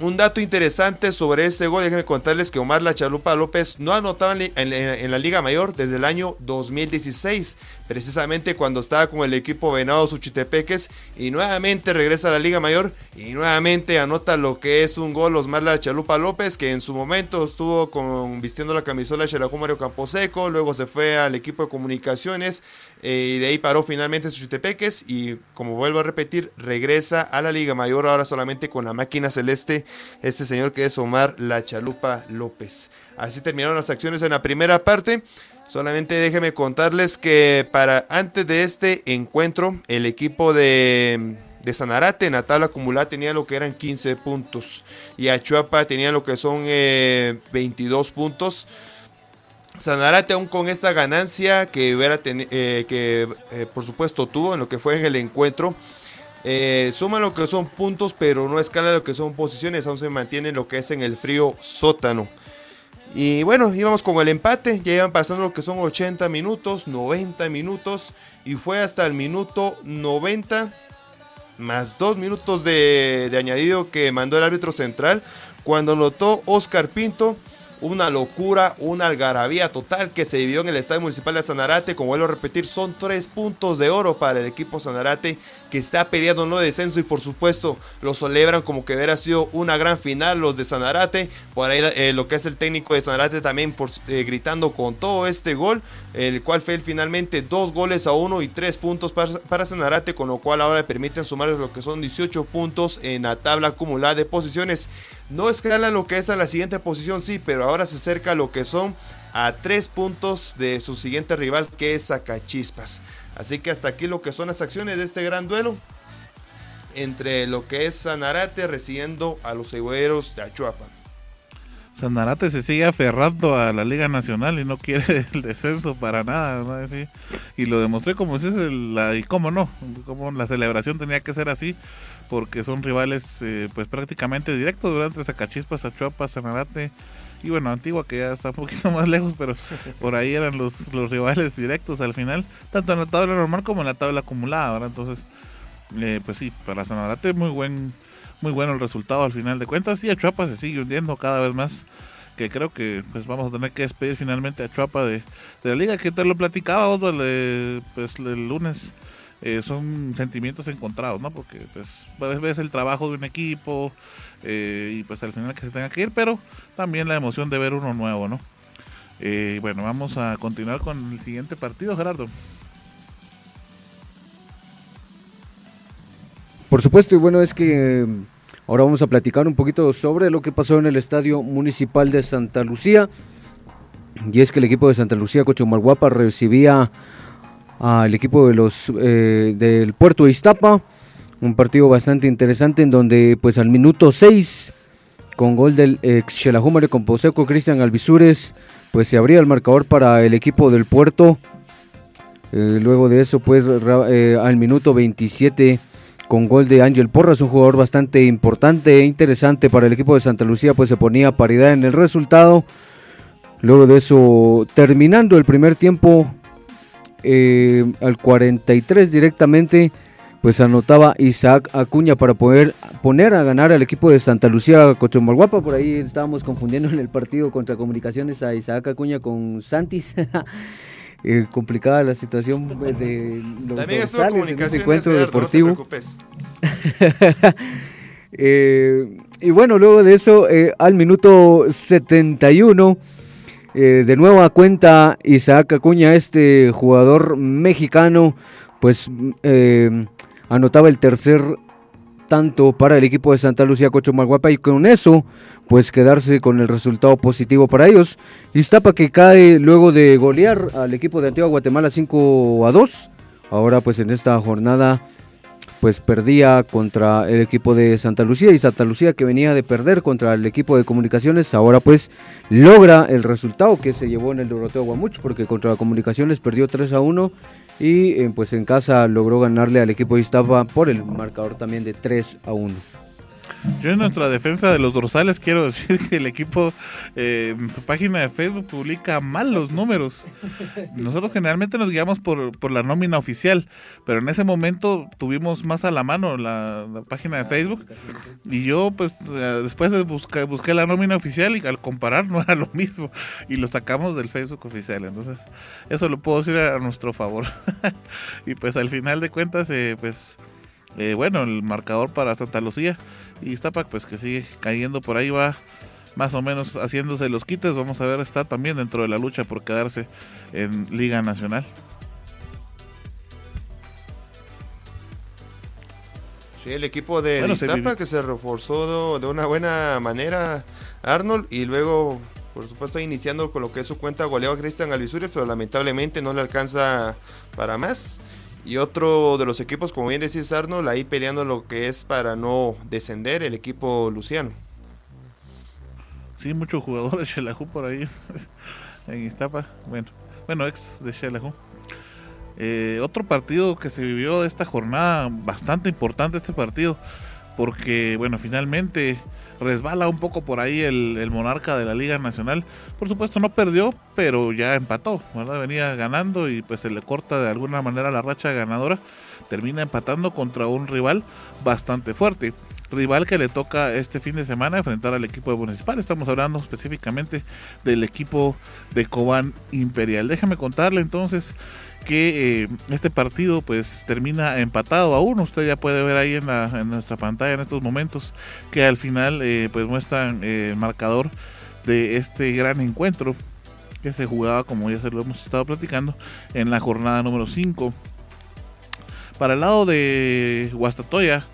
Un dato interesante sobre este gol, déjenme contarles que Omar La Chalupa López no anotaba en, en, la Liga Mayor desde el año 2016, precisamente cuando estaba con el equipo Venado Suchitepeques y nuevamente regresa a la Liga Mayor y nuevamente anota lo que es un gol Osmar La Chalupa López que en su momento estuvo con, vistiendo la camisola de Xelajú Mario Camposeco, luego se fue al equipo de comunicaciones eh, y de ahí paró finalmente Suchitepeques y como vuelvo a repetir regresa a la Liga Mayor ahora solamente con la máquina celeste este señor que es Omar La Chalupa López. Así terminaron las acciones en la primera parte. Solamente déjenme contarles que para antes de este encuentro, el equipo de, Sanarate en la tabla acumulada tenía lo que eran 15 puntos y Achuapa tenía lo que son 22 eh, puntos. Sanarate aún con esta ganancia que, eh, que eh, por supuesto tuvo en lo que fue en el encuentro, suma lo que son puntos, pero no escala lo que son posiciones, aún se mantiene lo que es en el frío sótano. Y bueno, íbamos con el empate, ya iban pasando lo que son 80 minutos, 90 minutos, y fue hasta el minuto 90, más dos minutos de, de añadido que mandó el árbitro central, cuando notó Oscar Pinto una locura, una algarabía total que se vivió en el Estadio Municipal de Sanarate. Como vuelvo a repetir, son tres puntos de oro para el equipo Sanarate que está peleando no descenso y por supuesto lo celebran como que hubiera sido una gran final los de Sanarate. Por ahí eh, lo que es el técnico de Sanarate también eh, gritando con todo este gol, el cual fue finalmente dos goles a uno y tres puntos para, Sanarate, con lo cual ahora permiten sumar lo que son 18 puntos en la tabla acumulada de posiciones. No escalan lo que es a la siguiente posición, sí, pero ahora se acerca lo que son a tres puntos de su siguiente rival que es Zacachispas. Así que hasta aquí lo que son las acciones de este gran duelo entre lo que es Sanarate recibiendo a los cegüeros de Achuapa. Sanarate se sigue aferrando a la Liga Nacional y no quiere el descenso para nada. Y lo demostré como si es la, y cómo no, como la celebración tenía que ser así porque son rivales eh, pues prácticamente directos durante Zacachispas, Achuapa, Sanarate y bueno, Antigua que ya está un poquito más lejos, pero por ahí eran los, los rivales directos al final, tanto en la tabla normal como en la tabla acumulada, ¿verdad? Entonces, eh, pues sí, para Sanarate muy buen muy bueno el resultado al final de cuentas y Achuapa se sigue hundiendo cada vez más que creo que pues vamos a tener que despedir finalmente a Chuapa de, de la liga que te lo platicaba Osvaldo pues el lunes eh, son sentimientos encontrados, ¿no? Porque pues ves el trabajo de un equipo eh, y pues al final que se tenga que ir, pero también la emoción de ver uno nuevo, ¿no? Eh, bueno, vamos a continuar con el siguiente partido, Gerardo. Por supuesto, y bueno, es que ahora vamos a platicar un poquito sobre lo que pasó en el Estadio Municipal de Santa Lucía. Y es que el equipo de Santa Lucía Cochumalguapa recibía al equipo de los eh, del Puerto de Iztapa. Un partido bastante interesante en donde pues al minuto 6 con gol del ex Xelajú con Poseco Cristian Alvisures pues se abría el marcador para el equipo del Puerto. Eh, luego de eso pues eh, al minuto 27 con gol de Ángel Porras, un jugador bastante importante e interesante para el equipo de Santa Lucía, pues se ponía paridad en el resultado. Luego de eso, terminando el primer tiempo, eh, al 43 directamente, pues anotaba Isaac Acuña para poder poner a ganar al equipo de Santa Lucía Cochomalguapa. Por ahí estábamos confundiendo en el partido contra Comunicaciones a Isaac Acuña con Santis. eh, complicada la situación pues, de los También en ese encuentro deportivo. eh, y bueno, luego de eso, eh, al minuto 71 eh, de nueva cuenta Isaac Acuña, este jugador mexicano, pues eh, anotaba el tercer tanto para el equipo de Santa Lucía Cochumalguapa y con eso pues quedarse con el resultado positivo para ellos. Iztapa que cae luego de golear al equipo de Antigua Guatemala 5 a 2. Ahora pues en esta jornada pues perdía contra el equipo de Santa Lucía y Santa Lucía que venía de perder contra el equipo de comunicaciones, ahora pues logra el resultado que se llevó en el Doroteo Guamuch porque contra comunicaciones perdió 3 a 1 y eh, pues en casa logró ganarle al equipo de Iztapa por el marcador también de 3 a 1. Yo en nuestra defensa de los dorsales quiero decir que el equipo eh, en su página de Facebook publica mal los números. Nosotros generalmente nos guiamos por, por la nómina oficial, pero en ese momento tuvimos más a la mano la, página de Facebook y yo pues eh, después busqué, busqué la nómina oficial y al comparar no era lo mismo y lo sacamos del Facebook oficial. Entonces eso lo puedo decir a nuestro favor. y pues al final de cuentas eh, pues... bueno, el marcador para Santa Lucía y Iztapa pues que sigue cayendo por ahí va más o menos haciéndose los quites vamos a ver está también dentro de la lucha por quedarse en Liga Nacional Sí, el equipo de Iztapa que se reforzó de una buena manera Arnold y luego por supuesto iniciando con lo que es su cuenta goleado a Cristian Alvisuri, pero lamentablemente no le alcanza para más. Y otro de los equipos, como bien decís Arnold, ahí peleando lo que es para no descender, el equipo Luciano. Sí, muchos jugadores de por ahí en Iztapa. Bueno, bueno, ex de Shelahu. Eh, otro partido que se vivió de esta jornada, bastante importante este partido, porque bueno, finalmente resbala un poco por ahí el, monarca de la Liga Nacional. Por supuesto no perdió, pero ya empató, ¿verdad? Venía ganando y pues se le corta de alguna manera la racha ganadora. Termina empatando contra un rival bastante fuerte. Rival que le toca este fin de semana enfrentar al equipo de Municipal. Estamos hablando específicamente del equipo de Cobán Imperial. Déjame contarle entonces que eh, este partido pues termina empatado a uno. Usted ya puede ver ahí en, nuestra pantalla en estos momentos que al final eh, pues muestran eh, el marcador de este gran encuentro que se jugaba como ya se lo hemos estado platicando en la jornada número 5. Para el lado de Guastatoya,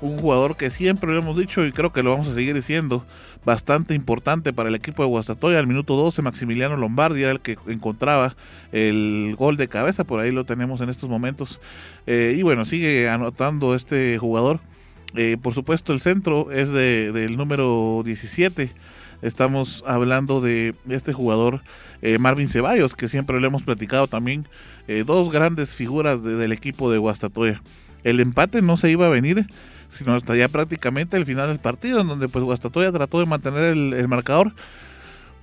un jugador que siempre lo hemos dicho y creo que lo vamos a seguir diciendo, bastante importante para el equipo de Guastatoya. Al minuto 12 Maximiliano Lombardi era el que encontraba el gol de cabeza, por ahí lo tenemos en estos momentos. Eh, y bueno, sigue anotando este jugador. Eh, por supuesto el centro es de, del número 17. Estamos hablando de este jugador eh, Marvin Ceballos, que siempre lo hemos platicado también. dos grandes figuras del equipo de Guastatoya. El empate no se iba a venir sino hasta ya prácticamente el final del partido, en donde pues Guastatoya trató de mantener el, marcador,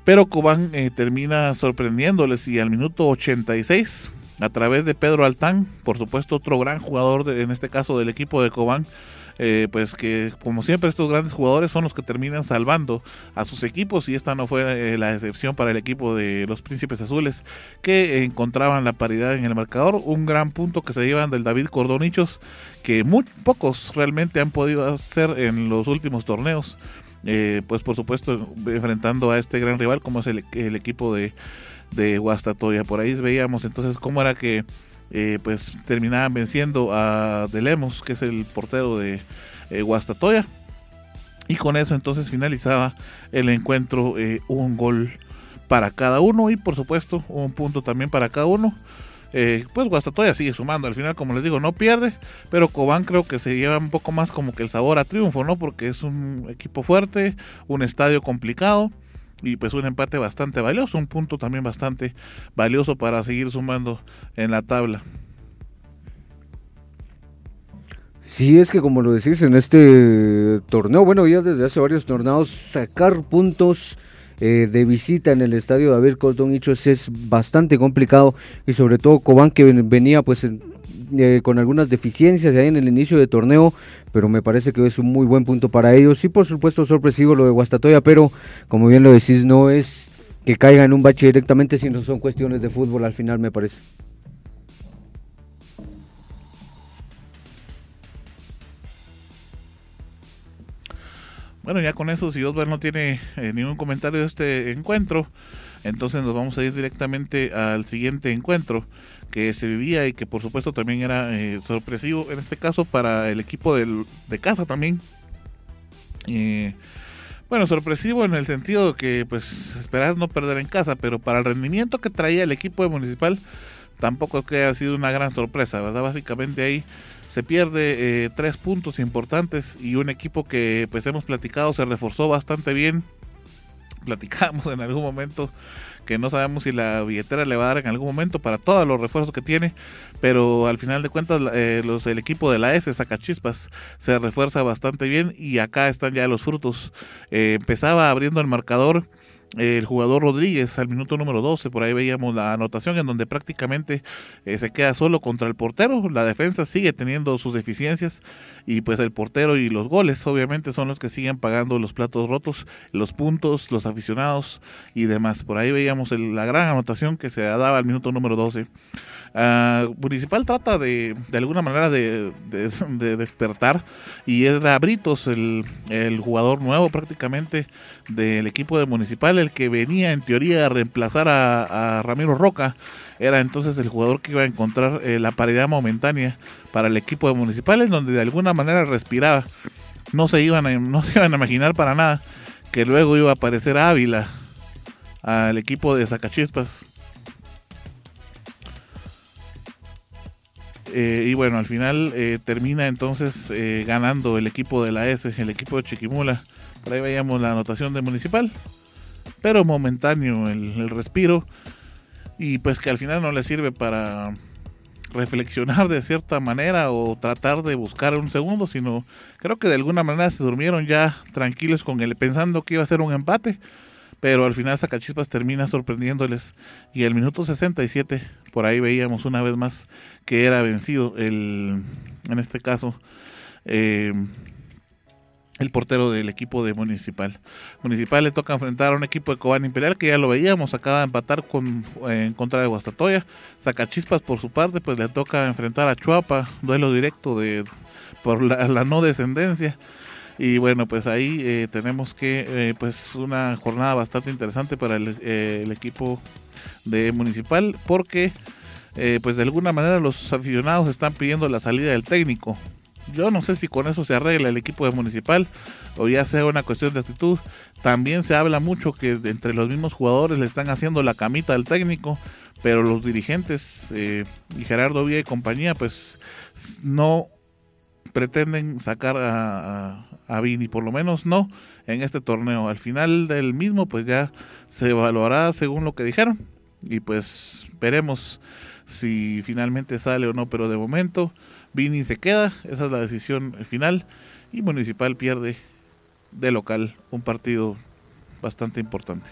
pero Cobán eh, termina sorprendiéndoles y al minuto 86, a través de Pedro Altán, por supuesto otro gran jugador, en este caso del equipo de Cobán, eh, pues que como siempre estos grandes jugadores son los que terminan salvando a sus equipos y esta no fue eh, la excepción para el equipo de los Príncipes Azules que encontraban la paridad en el marcador, un gran punto que se llevan del David Cordonichos que muy pocos realmente han podido hacer en los últimos torneos. Eh, pues por supuesto enfrentando a este gran rival como es el, equipo de, de Guastatoya. Por ahí veíamos entonces cómo era que eh, pues terminaban venciendo a Delemos, que es el portero de eh, Guastatoya. Y con eso entonces finalizaba el encuentro un gol para cada uno y por supuesto un punto también para cada uno. Eh, pues Guastatoya sigue sumando. Al final, como les digo, no pierde, pero Cobán creo que se lleva un poco más como que el sabor a triunfo, ¿no? Porque es un equipo fuerte, un estadio complicado y pues un empate bastante valioso, un punto también bastante valioso para seguir sumando en la tabla. Sí, es que como lo decís en este torneo, bueno, ya desde hace varios torneos, sacar puntos eh, de visita en el estadio David Cordón Hichos es bastante complicado y sobre todo Cobán que venía pues con algunas deficiencias ahí en el inicio de torneo, pero me parece que es un muy buen punto para ellos. y por supuesto sorpresivo lo de Guastatoya, pero como bien lo decís, no es que caiga en un bache directamente, sino son cuestiones de fútbol al final me parece. Bueno, ya con eso, si Osvaldo no tiene eh, ningún comentario de este encuentro, entonces nos vamos a ir directamente al siguiente encuentro que se vivía y que por supuesto también era eh, sorpresivo, en este caso para el equipo de casa también. Eh, bueno, sorpresivo en el sentido de que pues esperas no perder en casa, pero para el rendimiento que traía el equipo de Municipal tampoco es que haya sido una gran sorpresa, ¿verdad? Básicamente ahí se pierde eh, tres puntos importantes y un equipo que pues hemos platicado se reforzó bastante bien platicamos en algún momento que no sabemos si la billetera le va a dar en algún momento para todos los refuerzos que tiene, pero al final de cuentas eh, los, el equipo de la S, Sacachispas, se refuerza bastante bien y acá están ya los frutos. Eh, empezaba abriendo el marcador el jugador Rodríguez al minuto número 12, por ahí veíamos la anotación en donde prácticamente eh, se queda solo contra el portero, la defensa sigue teniendo sus deficiencias y pues el portero y los goles obviamente son los que siguen pagando los platos rotos, los puntos, los aficionados y demás. Por ahí veíamos la gran anotación que se daba al minuto número 12. Uh, Municipal trata de, de alguna manera de, de, despertar y es Britos el, el, jugador nuevo prácticamente del equipo de Municipal, el que venía en teoría a reemplazar a, Ramiro Roca, era entonces el jugador que iba a encontrar eh, la paridad momentánea para el equipo de Municipal, en donde de alguna manera respiraba. No se iban a, no se iban a imaginar para nada que luego iba a aparecer Ávila al equipo de Zacachispas Eh, y bueno, al final eh, termina entonces eh, ganando el equipo de la S, el equipo de Chiquimula. Por ahí veíamos la anotación de Municipal, pero momentáneo el, respiro. Y pues que al final no le sirve para reflexionar de cierta manera o tratar de buscar un segundo, sino creo que de alguna manera se durmieron ya tranquilos con él, pensando que iba a ser un empate pero al final Sacachispas termina sorprendiéndoles y el minuto 67 por ahí veíamos una vez más que era vencido el en este caso eh, el portero del equipo de Municipal. Municipal le toca enfrentar a un equipo de Cobán Imperial que ya lo veíamos, acaba de empatar con, en contra de Guastatoya. Sacachispas por su parte pues le toca enfrentar a Chuapa, duelo directo de por la no descendencia. Y bueno, pues ahí eh, tenemos que, eh, pues una jornada bastante interesante para eh, el equipo de Municipal, porque pues de alguna manera los aficionados están pidiendo la salida del técnico. Yo no sé si con eso se arregla el equipo de Municipal o ya sea una cuestión de actitud. También se habla mucho que entre los mismos jugadores le están haciendo la camita al técnico, pero los dirigentes y Gerardo Villa y compañía pues no pretenden sacar a, a, Vini, por lo menos no en este torneo. Al final del mismo, pues ya se evaluará según lo que dijeron. Y pues veremos si finalmente sale o no, pero de momento Vini se queda, esa es la decisión final. Y Municipal pierde de local un partido bastante importante.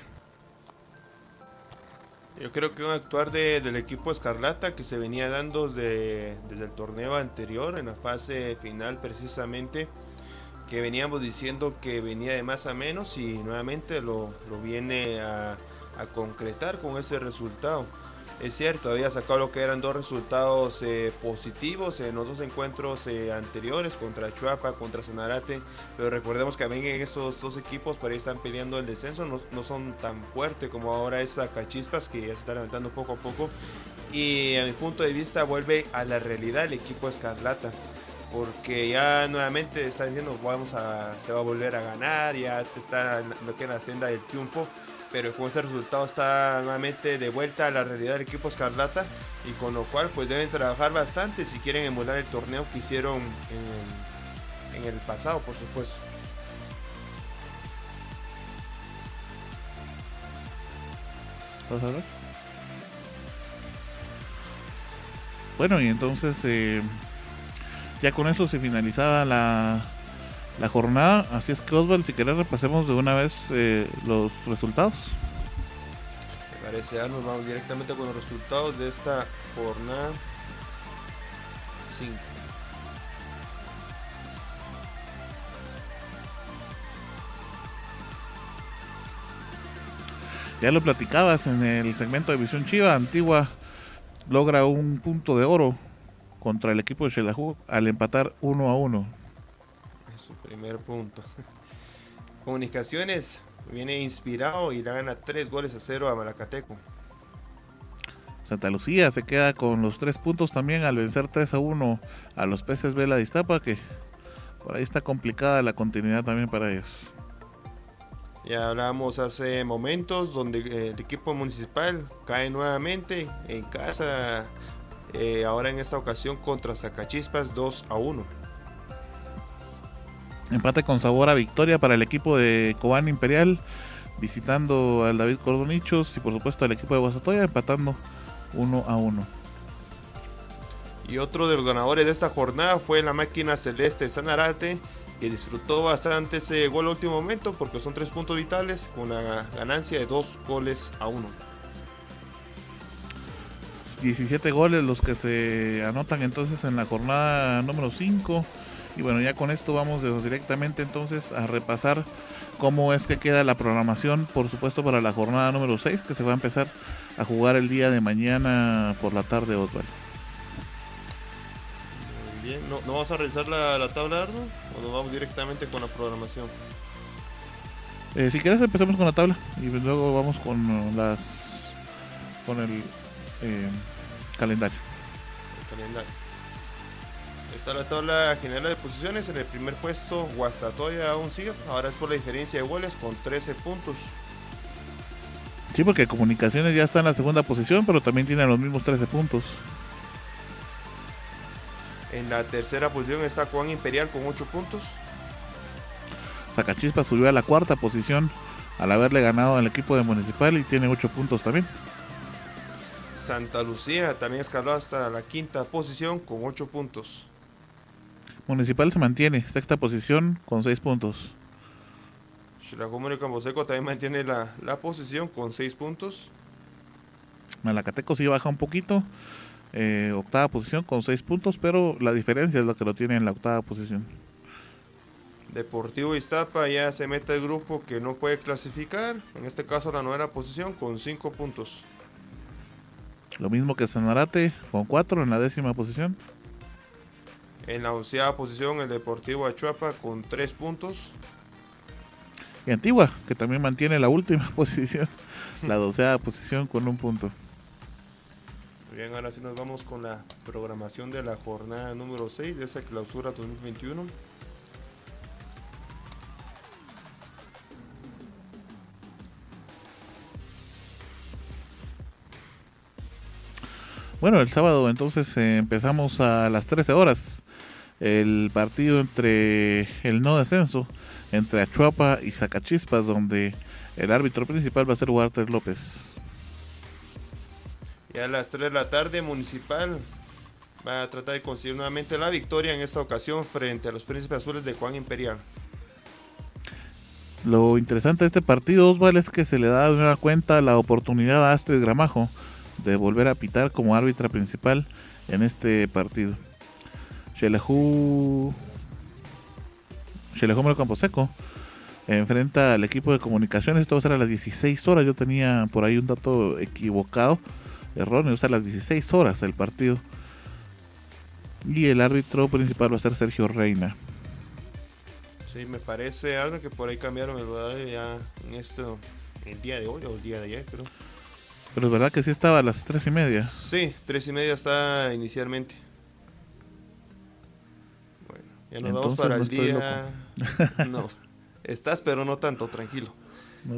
Yo creo que un actuar de, del equipo Escarlata que se venía dando desde, desde el torneo anterior, en la fase final precisamente, que veníamos diciendo que venía de más a menos y nuevamente lo, lo viene a, concretar con ese resultado. Es cierto, había sacado lo que eran dos resultados eh, positivos en los dos encuentros eh, anteriores contra Chuapa, contra Sanarate, pero recordemos que también en estos dos equipos por ahí están peleando el descenso, no, no son tan fuertes como ahora es Cachispas que ya se está levantando poco a poco y a mi punto de vista vuelve a la realidad el equipo Escarlata porque ya nuevamente está diciendo vamos a se va a volver a ganar, ya está lo que en la senda del triunfo pero con este resultado está nuevamente de vuelta a la realidad del equipo Escarlata y con lo cual pues deben trabajar bastante si quieren emular el torneo que hicieron en, en el pasado, por supuesto. Bueno, y entonces eh, ya con eso se finalizaba la, la jornada. Así es que Oswald, si querés repasemos de una vez eh, los resultados. Me parece, nos vamos directamente con los resultados de esta jornada 5. Ya lo platicabas en el segmento de Visión Chiva, Antigua logra un punto de oro contra el equipo de Xelajú al empatar 1 a 1 su primer punto. Comunicaciones viene inspirado y le gana 3 goles a 0 a Malacateco. Santa Lucía se queda con los 3 puntos también al vencer 3 a 1 a los peces Vela Distapa, que por ahí está complicada la continuidad también para ellos. Ya hablábamos hace momentos donde eh, el equipo municipal cae nuevamente en casa, eh, ahora en esta ocasión contra Zacachispas 2 a 1. Empate con sabor a victoria para el equipo de Cobán Imperial. visitando al David Cordonichos y por supuesto al equipo de Guasatoya empatando 1 a 1. Y otro de los ganadores de esta jornada fue la máquina celeste Sanarate, que disfrutó bastante ese gol al último momento porque son tres puntos vitales con una ganancia de dos goles a uno. 17 goles los que se anotan entonces en la jornada número 5. Y bueno, ya con esto vamos directamente entonces a repasar cómo es que queda la programación, por supuesto, para la jornada número 6, que se va a empezar a jugar el día de mañana por la tarde, Osvaldo. Bien, ¿No, vamos a revisar la, tabla, Arno? ¿O nos vamos directamente con la programación? Eh, si quieres empezamos con la tabla y luego vamos con las con el eh, calendario. El calendario. Está la tabla general de posiciones. En el primer puesto, Guastatoya aún sigue. Ahora es por la diferencia de goles con 13 puntos. Sí, porque Comunicaciones ya está en la segunda posición, pero también tiene los mismos 13 puntos. En la tercera posición está Juan Imperial con 8 puntos. Zacachispa subió a la cuarta posición al haberle ganado al equipo de Municipal y tiene 8 puntos también. Santa Lucía también escaló hasta la quinta posición con 8 puntos. Municipal se mantiene, sexta posición con 6 puntos. Chilajomero y Camposeco también mantiene la, la posición con 6 puntos. Malacateco sí baja un poquito, eh, octava posición con 6 puntos, pero la diferencia es lo que lo tiene en la octava posición. Deportivo Iztapa ya se mete el grupo que no puede clasificar, en este caso la novena posición con 5 puntos. Lo mismo que Sanarate con 4 en la décima posición. En la onceava posición el Deportivo Achuapa con 3 puntos. Y Antigua, que también mantiene la última posición, la doceava posición con un punto. Bien, ahora sí nos vamos con la programación de la jornada número 6 de esa clausura 2021. Bueno, el sábado entonces eh, empezamos a las 13 horas el partido entre el no descenso, entre Achuapa y Zacachispas, donde el árbitro principal va a ser Walter López. Y a las 3 de la tarde, Municipal va a tratar de conseguir nuevamente la victoria en esta ocasión frente a los Príncipes Azules de Juan Imperial. Lo interesante de este partido, Osval, es que se le da de nueva cuenta la oportunidad a Astrid Gramajo de volver a pitar como árbitra principal en este partido. Xelajú Xelajú Campo Seco enfrenta al equipo de comunicaciones. Esto va a ser a las 16 horas. Yo tenía por ahí un dato equivocado, erróneo. O a las 16 horas el partido. Y el árbitro principal va a ser Sergio Reina. Sí, me parece algo que por ahí cambiaron el horario ya en esto, el día de hoy o el día de ayer, pero. Pero es verdad que sí estaba a las 3 y media. Sí, 3 y media está inicialmente. Ya nos vamos para el día. no, estás, pero no tanto, tranquilo.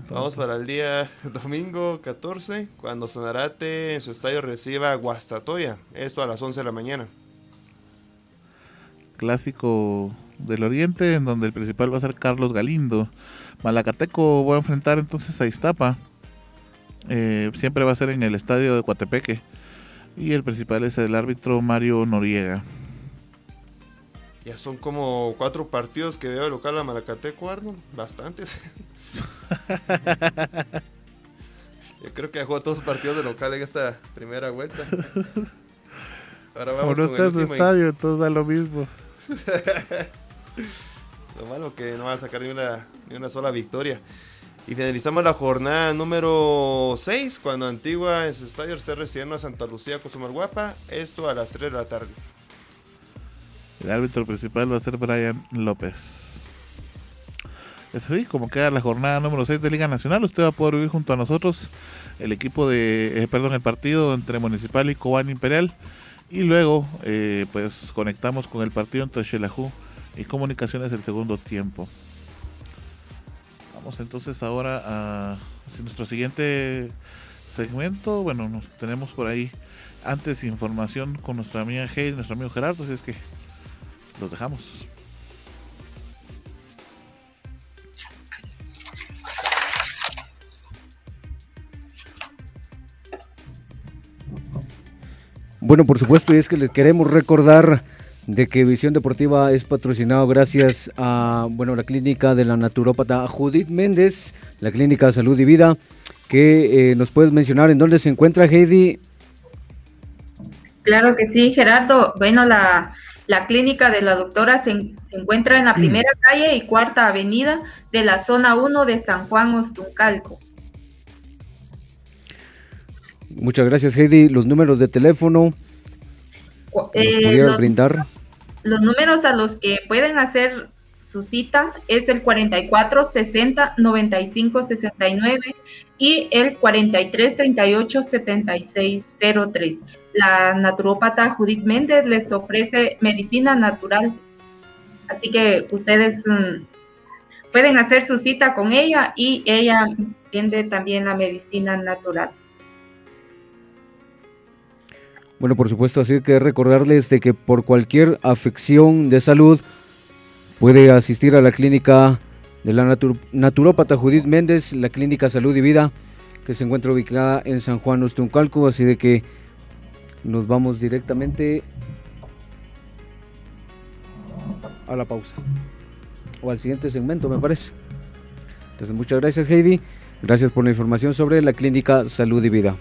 Vamos para el día domingo 14, cuando Sanarate en su estadio reciba a Guastatoya. Esto a las 11 de la mañana. Clásico del Oriente, en donde el principal va a ser Carlos Galindo. Malacateco va a enfrentar entonces a Iztapa. Eh, siempre va a ser en el estadio de Coatepeque. Y el principal es el árbitro Mario Noriega. Ya son como cuatro partidos que veo de local a Malacateco, Arnold. Bastantes. Yo creo que jugado todos los partidos de local en esta primera vuelta. Ahora vamos Como no está en su estadio, todo da lo mismo. lo malo que no va a sacar ni una, ni una sola victoria. Y finalizamos la jornada número 6, cuando Antigua en su estadio se recibiendo a Santa Lucía con su Guapa. Esto a las 3 de la tarde. El árbitro principal va a ser Brian López. Es así, como queda la jornada número 6 de Liga Nacional, usted va a poder vivir junto a nosotros el equipo de, eh, perdón, el partido entre Municipal y Cobán Imperial. Y luego, eh, pues conectamos con el partido entre Xelajú y Comunicaciones el segundo tiempo. Entonces ahora a nuestro siguiente segmento. Bueno, nos tenemos por ahí antes información con nuestra amiga Hey, nuestro amigo Gerardo, así es que los dejamos. Bueno, por supuesto, y es que les queremos recordar de que Visión Deportiva es patrocinado gracias a bueno la clínica de la naturópata Judith Méndez, la clínica Salud y Vida, que eh, nos puedes mencionar en dónde se encuentra Heidi. Claro que sí, Gerardo. Bueno, la, la clínica de la doctora se, se, encuentra en la primera calle y cuarta avenida de la zona 1 de San Juan Ostuncalco. Muchas gracias, Heidi. Los números de teléfono. Eh, los, brindar? Los números a los que pueden hacer su cita es el 44 60 95 69 y el 43 38 76 03. La naturópata Judith Méndez les ofrece medicina natural. Así que ustedes mm, pueden hacer su cita con ella y ella vende también la medicina natural. Bueno, por supuesto, así que recordarles de que por cualquier afección de salud puede asistir a la clínica de la naturópata Judith Méndez, la clínica Salud y Vida, que se encuentra ubicada en San Juan Ostuncalco, así de que nos vamos directamente a la pausa o al siguiente segmento, me parece. Entonces, muchas gracias Heidi, gracias por la información sobre la clínica Salud y Vida.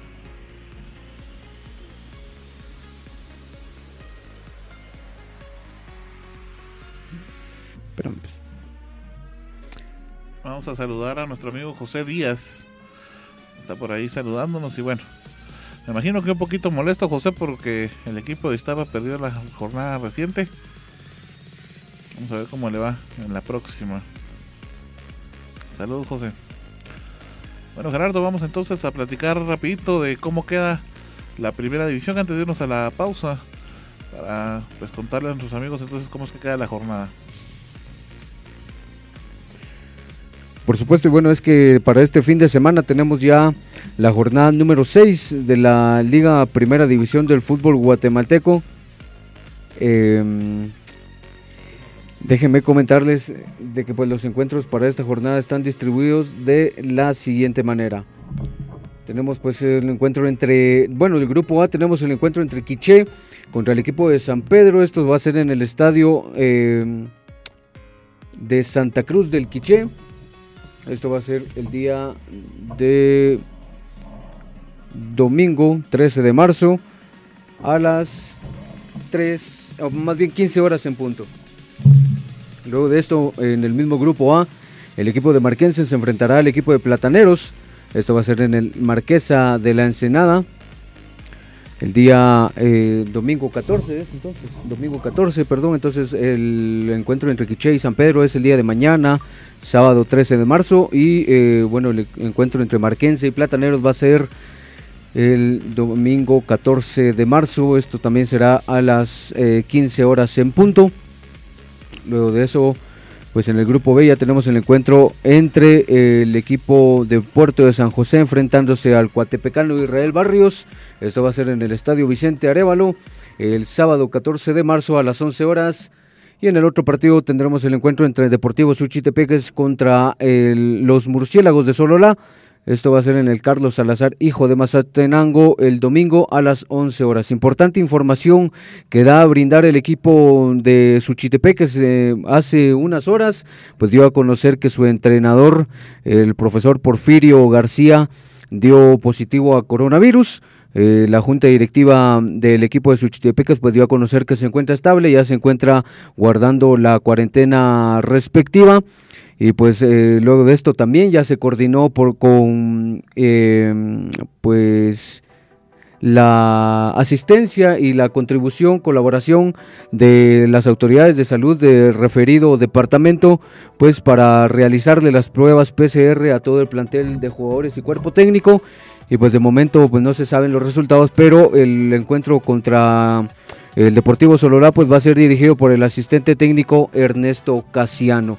Pues. Vamos a saludar a nuestro amigo José Díaz. Está por ahí saludándonos y bueno. Me imagino que un poquito molesto José porque el equipo de Estaba perdió la jornada reciente. Vamos a ver cómo le va en la próxima. Saludos José. Bueno Gerardo, vamos entonces a platicar rapidito de cómo queda la primera división antes de irnos a la pausa. Para pues contarle a nuestros amigos entonces cómo es que queda la jornada. Por supuesto, y bueno, es que para este fin de semana tenemos ya la jornada número 6 de la Liga Primera División del Fútbol Guatemalteco. Em, déjenme comentarles de que pues los encuentros para esta jornada están distribuidos de la siguiente manera. Tenemos pues el encuentro entre, bueno, el grupo A tenemos el encuentro entre Quiché contra el equipo de San Pedro. Esto va a ser en el estadio em, de Santa Cruz del Quiché. Esto va a ser el día de domingo 13 de marzo a las 3, o más bien 15 horas en punto. Luego de esto, en el mismo grupo A, el equipo de Marquense se enfrentará al equipo de Plataneros. Esto va a ser en el Marquesa de la Ensenada. El día eh, domingo 14, entonces, domingo 14, perdón, entonces el encuentro entre Quiché y San Pedro es el día de mañana, sábado 13 de marzo, y eh, bueno, el encuentro entre Marquense y Plataneros va a ser el domingo 14 de marzo, esto también será a las 15 eh, horas en punto. Luego de eso, pues en el grupo B ya tenemos el encuentro entre el equipo de Puerto de San José enfrentándose al Cuatepecano Israel Barrios. Esto va a ser en el Estadio Vicente Arevalo el sábado 14 de marzo a las 11 horas. Y en el otro partido tendremos el encuentro entre Deportivo Suchitepeques contra los Murciélagos de Solola. Esto va a ser en el Carlos Salazar, hijo de Mazatenango, el domingo a las 11 horas. Importante información que da a brindar el equipo de Suchitepeques eh, hace unas horas, pues dio a conocer que su entrenador, el profesor Porfirio García, dio positivo a coronavirus. Eh, la junta directiva del equipo de Suchitepeques pues dio a conocer que se encuentra estable, ya se encuentra guardando la cuarentena respectiva. Y pues eh, luego de esto también ya se coordinó por, con em, pues la asistencia y la contribución, colaboración de las autoridades de salud del referido departamento, pues para realizarle las pruebas PCR a todo el plantel de jugadores y cuerpo técnico. Y pues de momento pues no se saben los resultados, pero el encuentro contra el Deportivo Sololá pues va a ser dirigido por el asistente técnico Ernesto Casiano.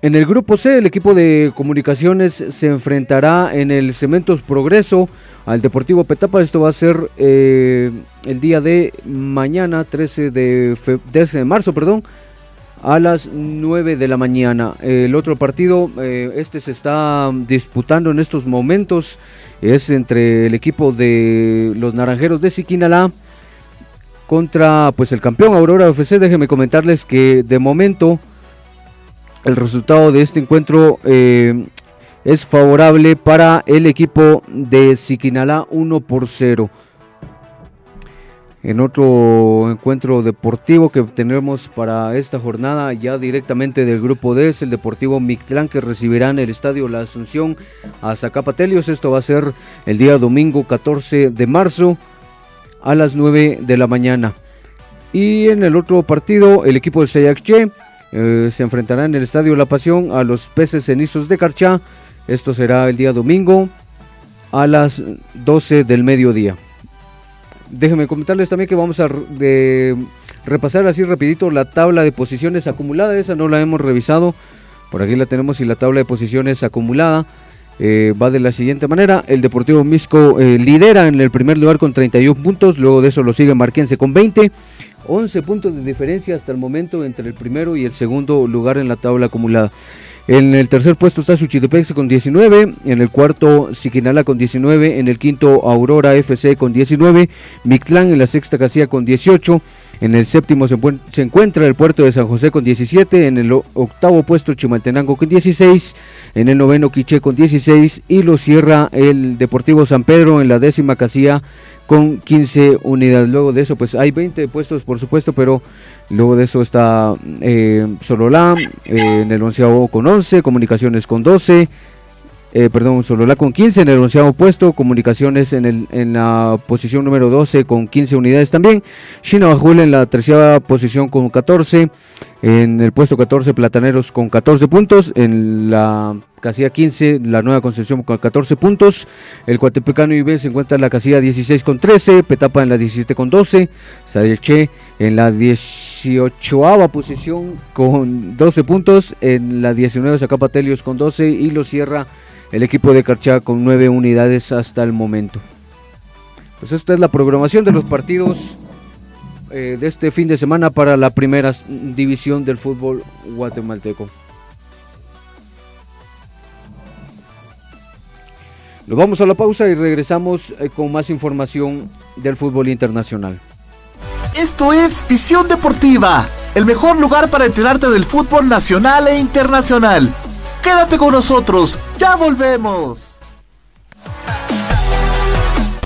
En el grupo C, el equipo de comunicaciones se enfrentará en el Cementos Progreso al Deportivo Petapa. Esto va a ser eh, el día de mañana, 13 de, de marzo, perdón, a las 9 de la mañana. El otro partido, eh, este se está disputando en estos momentos, es entre el equipo de los Naranjeros de Siquinalá contra pues el campeón Aurora FC. Déjenme comentarles que de momento el resultado de este encuentro eh, es favorable para el equipo de Siquinalá 1 por 0. En otro encuentro deportivo que tenemos para esta jornada, ya directamente del grupo D, es el Deportivo Mictlán que recibirá en el estadio La Asunción a Zacapatelios. Esto va a ser el día domingo 14 de marzo a las 9 de la mañana. Y en el otro partido, el equipo de Sayac eh, se enfrentará en el Estadio La Pasión a los peces cenizos de Carchá. Esto será el día domingo a las 12 del mediodía. Déjenme comentarles también que vamos a repasar así rapidito la tabla de posiciones acumulada. Esa no la hemos revisado. Por aquí la tenemos y la tabla de posiciones acumulada. Eh, va de la siguiente manera. El Deportivo Misco eh, lidera en el primer lugar con 31 puntos. Luego de eso lo sigue Marquense con 20. 11 puntos de diferencia hasta el momento entre el primero y el segundo lugar en la tabla acumulada. En el tercer puesto está Suchitepex con 19, en el cuarto Siquinala con 19, en el quinto Aurora FC con 19, Mictlán en la sexta casilla con 18, en el séptimo se, se, encuentra el puerto de San José con 17, en el octavo puesto Chimaltenango con 16, en el noveno Quiché con 16 y lo cierra el Deportivo San Pedro en la décima casilla con 15 unidades. Luego de eso, pues hay 20 puestos, por supuesto, pero luego de eso está eh, Sololá eh, en el onceavo con 11, Comunicaciones con 12, eh, perdón, Sololá con 15 en el onceavo puesto, Comunicaciones en, el, en la posición número 12 con 15 unidades también, Bajul en la tercera posición con 14, en el puesto 14 Plataneros con 14 puntos, en la casilla 15, la nueva Concepción con 14 puntos. El Cuatepecano IB se encuentra en la casilla 16 con 13, Petapa en la 17 con 12, Sadeche en la 18 posición con 12 puntos, en la 19 Zacapatelios con 12 y lo cierra el equipo de Carchá con 9 unidades hasta el momento. Pues esta es la programación de los partidos eh, de este fin de semana para la primera división del fútbol guatemalteco. Nos vamos a la pausa y regresamos eh, con más información del fútbol internacional. Esto es Visión Deportiva, el mejor lugar para enterarte del fútbol nacional e internacional. Quédate con nosotros, ya volvemos.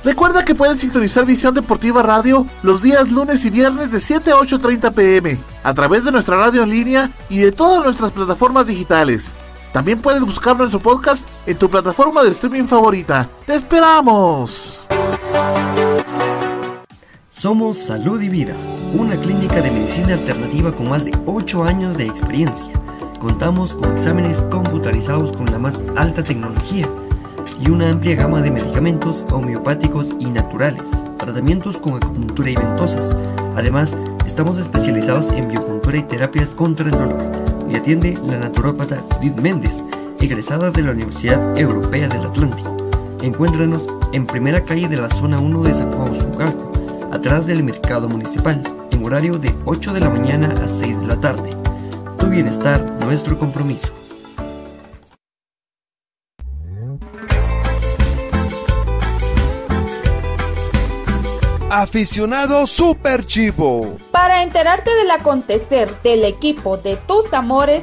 Recuerda que puedes sintonizar Visión Deportiva Radio los días lunes y viernes de 7 a 8.30 pm a través de nuestra radio en línea y de todas nuestras plataformas digitales. También puedes buscar nuestro podcast en tu plataforma de streaming favorita. ¡Te esperamos! Somos Salud y Vida, una clínica de medicina alternativa con más de 8 años de experiencia. Contamos con exámenes computarizados con la más alta tecnología y una amplia gama de medicamentos homeopáticos y naturales, tratamientos con acupuntura y ventosas. Además, estamos especializados en biocultura y terapias contra el dolor y atiende la naturópata Judith Méndez, egresada de la Universidad Europea del Atlántico. Encuéntranos en primera calle de la zona 1 de San Juan Usugalco, atrás del mercado municipal, en horario de 8 de la mañana a 6 de la tarde. Tu bienestar, nuestro compromiso. Aficionado Super Chivo. Para enterarte del acontecer del equipo de tus amores,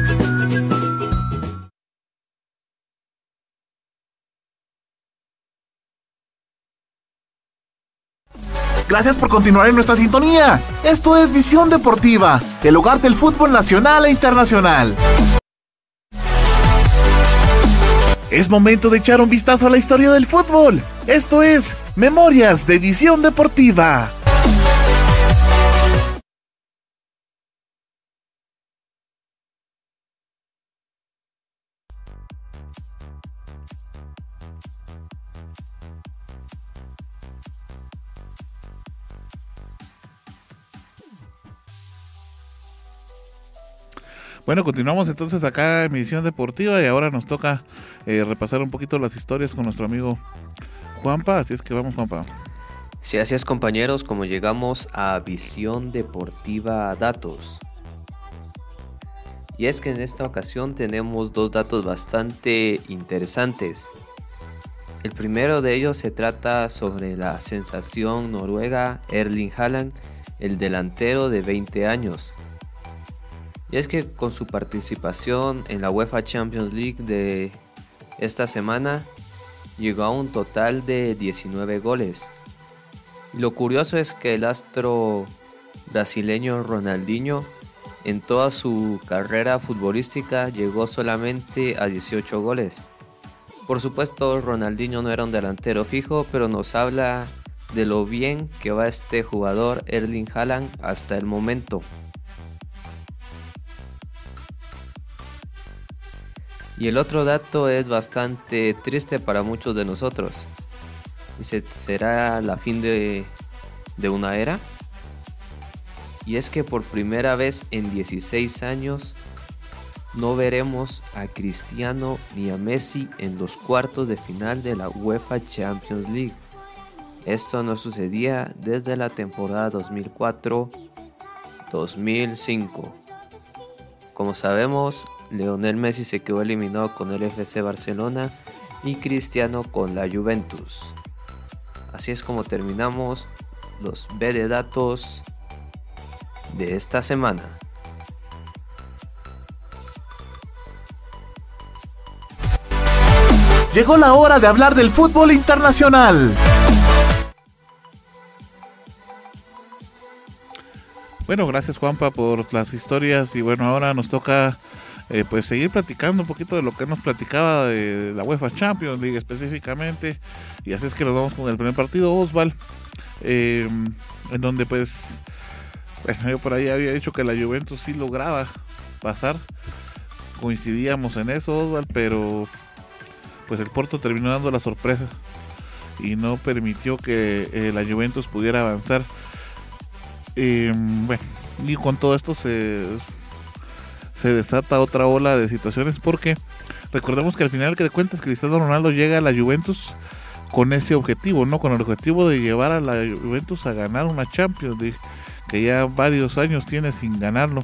Gracias por continuar en nuestra sintonía. Esto es Visión Deportiva, el hogar del fútbol nacional e internacional. Es momento de echar un vistazo a la historia del fútbol. Esto es Memorias de Visión Deportiva. Bueno, continuamos entonces acá en Misión Deportiva y ahora nos toca eh, repasar un poquito las historias con nuestro amigo Juanpa, así es que vamos Juanpa. Sí, así es compañeros, como llegamos a Visión Deportiva Datos. Y es que en esta ocasión tenemos dos datos bastante interesantes. El primero de ellos se trata sobre la sensación noruega Erling Haaland, el delantero de 20 años, y es que con su participación en la UEFA Champions League de esta semana llegó a un total de 19 goles. lo curioso es que el astro brasileño Ronaldinho en toda su carrera futbolística llegó solamente a 18 goles. Por supuesto, Ronaldinho no era un delantero fijo, pero nos habla de lo bien que va este jugador Erling Haaland hasta el momento. Y el otro dato es bastante triste para muchos de nosotros. ¿será la fin de, de una era? Y es que por primera vez en 16 años no veremos a Cristiano ni a Messi en los cuartos de final de la UEFA Champions League. Esto no sucedía desde la temporada 2004-2005. Como sabemos, Leonel Messi se quedó eliminado con el FC Barcelona y Cristiano con la Juventus. Así es como terminamos los B de datos de esta semana. Llegó la hora de hablar del fútbol internacional. Bueno, gracias Juanpa por las historias y bueno, ahora nos toca eh, pues seguir platicando un poquito de lo que nos platicaba de la UEFA Champions League específicamente. Y así es que nos vamos con el primer partido, Osval, em, en donde pues, bueno, yo por ahí había dicho que la Juventus sí lograba pasar. Coincidíamos en eso, Osval, pero pues el Porto terminó dando la sorpresa y no permitió que eh, la Juventus pudiera avanzar. Em, bueno, y con todo esto se se desata otra ola de situaciones porque recordemos que al final que de cuentas Cristiano Ronaldo llega a la Juventus con ese objetivo, ¿no? Con el objetivo de llevar a la Juventus a ganar una Champions que ya varios años tiene sin ganarlo.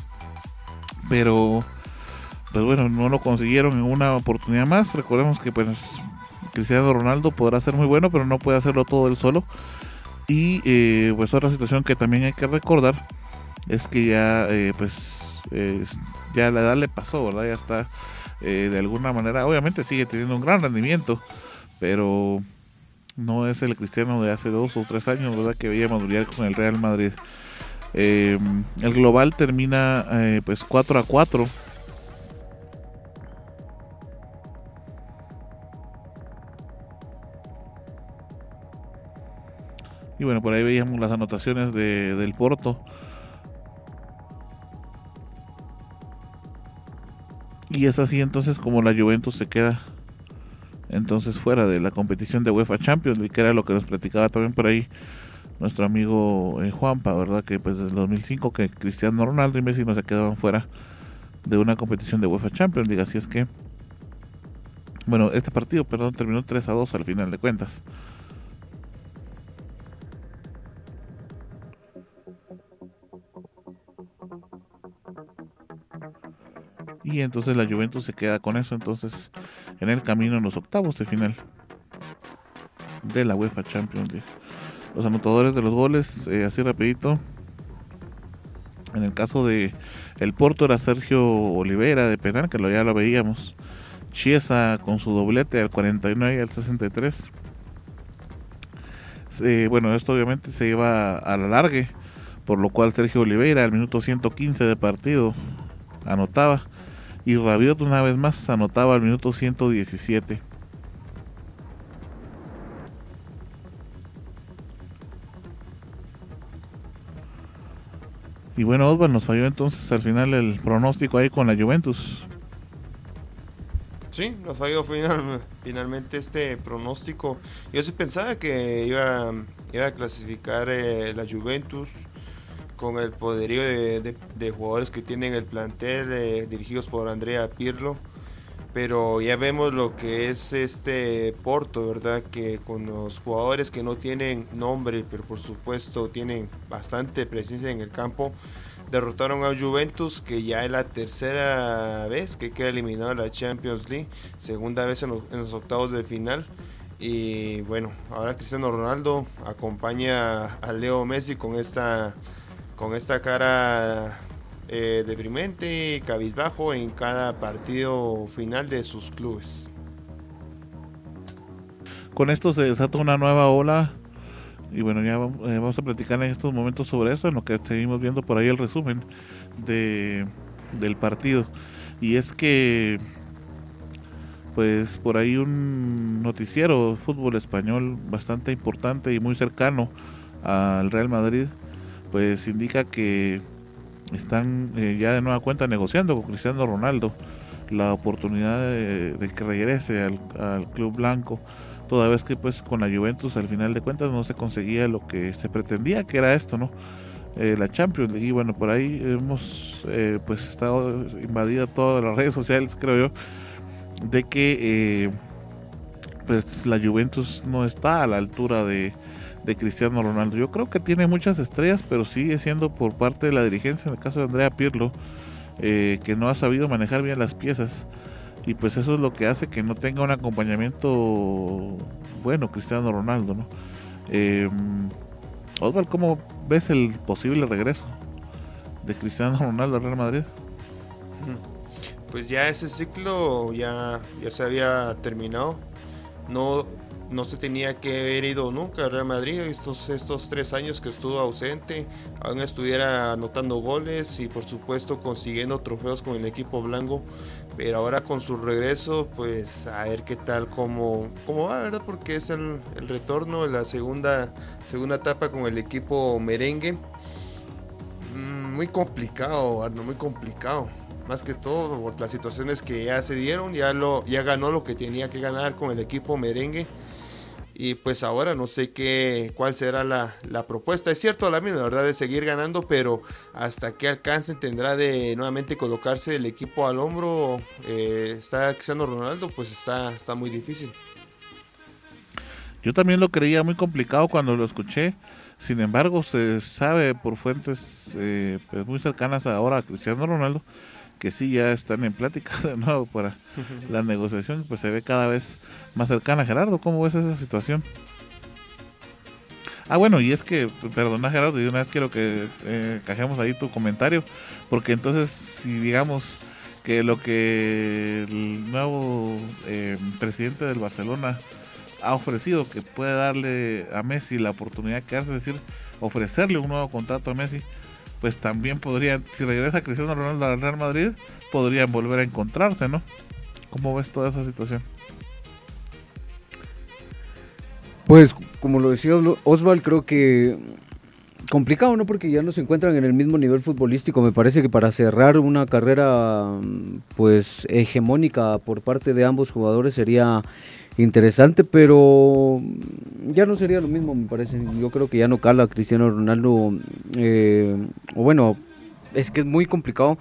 Pero pues bueno, no lo consiguieron en una oportunidad más. Recordemos que pues Cristiano Ronaldo podrá ser muy bueno, pero no puede hacerlo todo él solo. Y eh, pues otra situación que también hay que recordar es que ya eh, pues ya la edad le pasó, ¿verdad? Ya está eh, de alguna manera, obviamente sigue teniendo un gran rendimiento, pero no es el cristiano de hace dos o tres años, ¿verdad? Que veíamos brillar con el Real Madrid. Eh, el global termina eh, pues 4 a 4. Y bueno, por ahí veíamos las anotaciones de, del Porto. Y es así entonces como la Juventus se queda entonces fuera de la competición de UEFA Champions League, que era lo que nos platicaba también por ahí nuestro amigo eh, Juanpa, ¿verdad? Que pues desde el 2005 que Cristiano Ronaldo y Messi no se quedaban fuera de una competición de UEFA Champions League, así es que bueno, este partido, perdón, terminó 3 a 2 al final de cuentas. Y entonces la Juventus se queda con eso entonces en el camino en los octavos de final de la UEFA Champions League. Los anotadores de los goles, eh, así rapidito. En el caso de el Porto era Sergio Olivera de penal, que lo, ya lo veíamos. Chiesa con su doblete al 49 y al 63. bueno, esto obviamente se iba a la largue, por lo cual Sergio Oliveira al minuto 115 de partido anotaba y Rabiot una vez más anotaba al minuto 117. Y bueno, Osvaldo nos falló entonces al final el pronóstico ahí con la Juventus. Sí, nos falló final, finalmente este pronóstico. Yo sí pensaba que iba, iba a clasificar eh, la Juventus con el poderío de, jugadores que tienen el plantel dirigidos por Andrea Pirlo. Pero ya vemos lo que es este Porto, ¿verdad? Que con los jugadores que no tienen nombre, pero por supuesto tienen bastante presencia en el campo, derrotaron a Juventus, que ya es la tercera vez que queda eliminado en la Champions League, segunda vez en los octavos de final. Y bueno, ahora Cristiano Ronaldo acompaña a Leo Messi con esta con esta cara eh, deprimente y cabizbajo en cada partido final de sus clubes. Con esto se desata una nueva ola y bueno, ya eh, vamos a platicar en estos momentos sobre eso, en lo que seguimos viendo por ahí el resumen de, del partido. Y es que, pues por ahí un noticiero fútbol español bastante importante y muy cercano al Real Madrid pues indica que están eh, ya de nueva cuenta negociando con Cristiano Ronaldo la oportunidad de, que regrese al, club blanco toda vez que pues con la Juventus al final de cuentas no se conseguía lo que se pretendía que era esto no eh, la Champions y bueno por ahí hemos eh, pues estado invadida todas las redes sociales creo yo de que pues la Juventus no está a la altura de de Cristiano Ronaldo. Yo creo que tiene muchas estrellas, pero sigue siendo por parte de la dirigencia, en el caso de Andrea Pirlo, eh, que no ha sabido manejar bien las piezas. Y pues eso es lo que hace que no tenga un acompañamiento bueno Cristiano Ronaldo, ¿no? Eh, Osvaldo, ¿cómo ves el posible regreso de Cristiano Ronaldo al Real Madrid? Pues ya ese ciclo ya, ya se había terminado. No, no se tenía que haber ido nunca al Real Madrid estos, estos tres años que estuvo ausente, aún estuviera anotando goles y por supuesto consiguiendo trofeos con el equipo blanco, pero ahora con su regreso, pues a ver qué tal, cómo, cómo va, ¿verdad? Porque es el, el retorno, la segunda, segunda etapa con el equipo merengue. Mm, muy complicado, Arno, muy complicado más que todo por las situaciones que ya se dieron, ya lo ya ganó lo que tenía que ganar con el equipo merengue y pues ahora no sé qué, cuál será la, propuesta. Es cierto la misma, ¿verdad? De seguir ganando, pero hasta qué alcance tendrá de nuevamente colocarse el equipo al hombro. Eh, está Cristiano Ronaldo, pues está, está muy difícil. Yo también lo creía muy complicado cuando lo escuché. Sin embargo, se sabe por fuentes eh, pues muy cercanas ahora a Cristiano Ronaldo que sí ya están en plática de nuevo para la negociación, pues se ve cada vez más cercana. Gerardo, ¿cómo ves esa situación? Ah, bueno, y es que, perdona Gerardo, y de una vez quiero que eh, cajemos ahí tu comentario, porque entonces, si digamos que lo que el nuevo eh, presidente del Barcelona ha ofrecido, que puede darle a Messi la oportunidad de quedarse, es decir, ofrecerle un nuevo contrato a Messi, pues también podría, si regresa Cristiano Ronaldo al Real Madrid, podrían volver a encontrarse, ¿no? ¿Cómo ves toda esa situación? Pues, como lo decía Osval, creo que complicado, ¿no? Porque ya no se encuentran en el mismo nivel futbolístico. Me parece que para cerrar una carrera, pues, hegemónica por parte de ambos jugadores sería interesante, pero ya no sería lo mismo, me parece. Yo creo que ya no cala Cristiano Ronaldo. Eh, o bueno, es que es muy complicado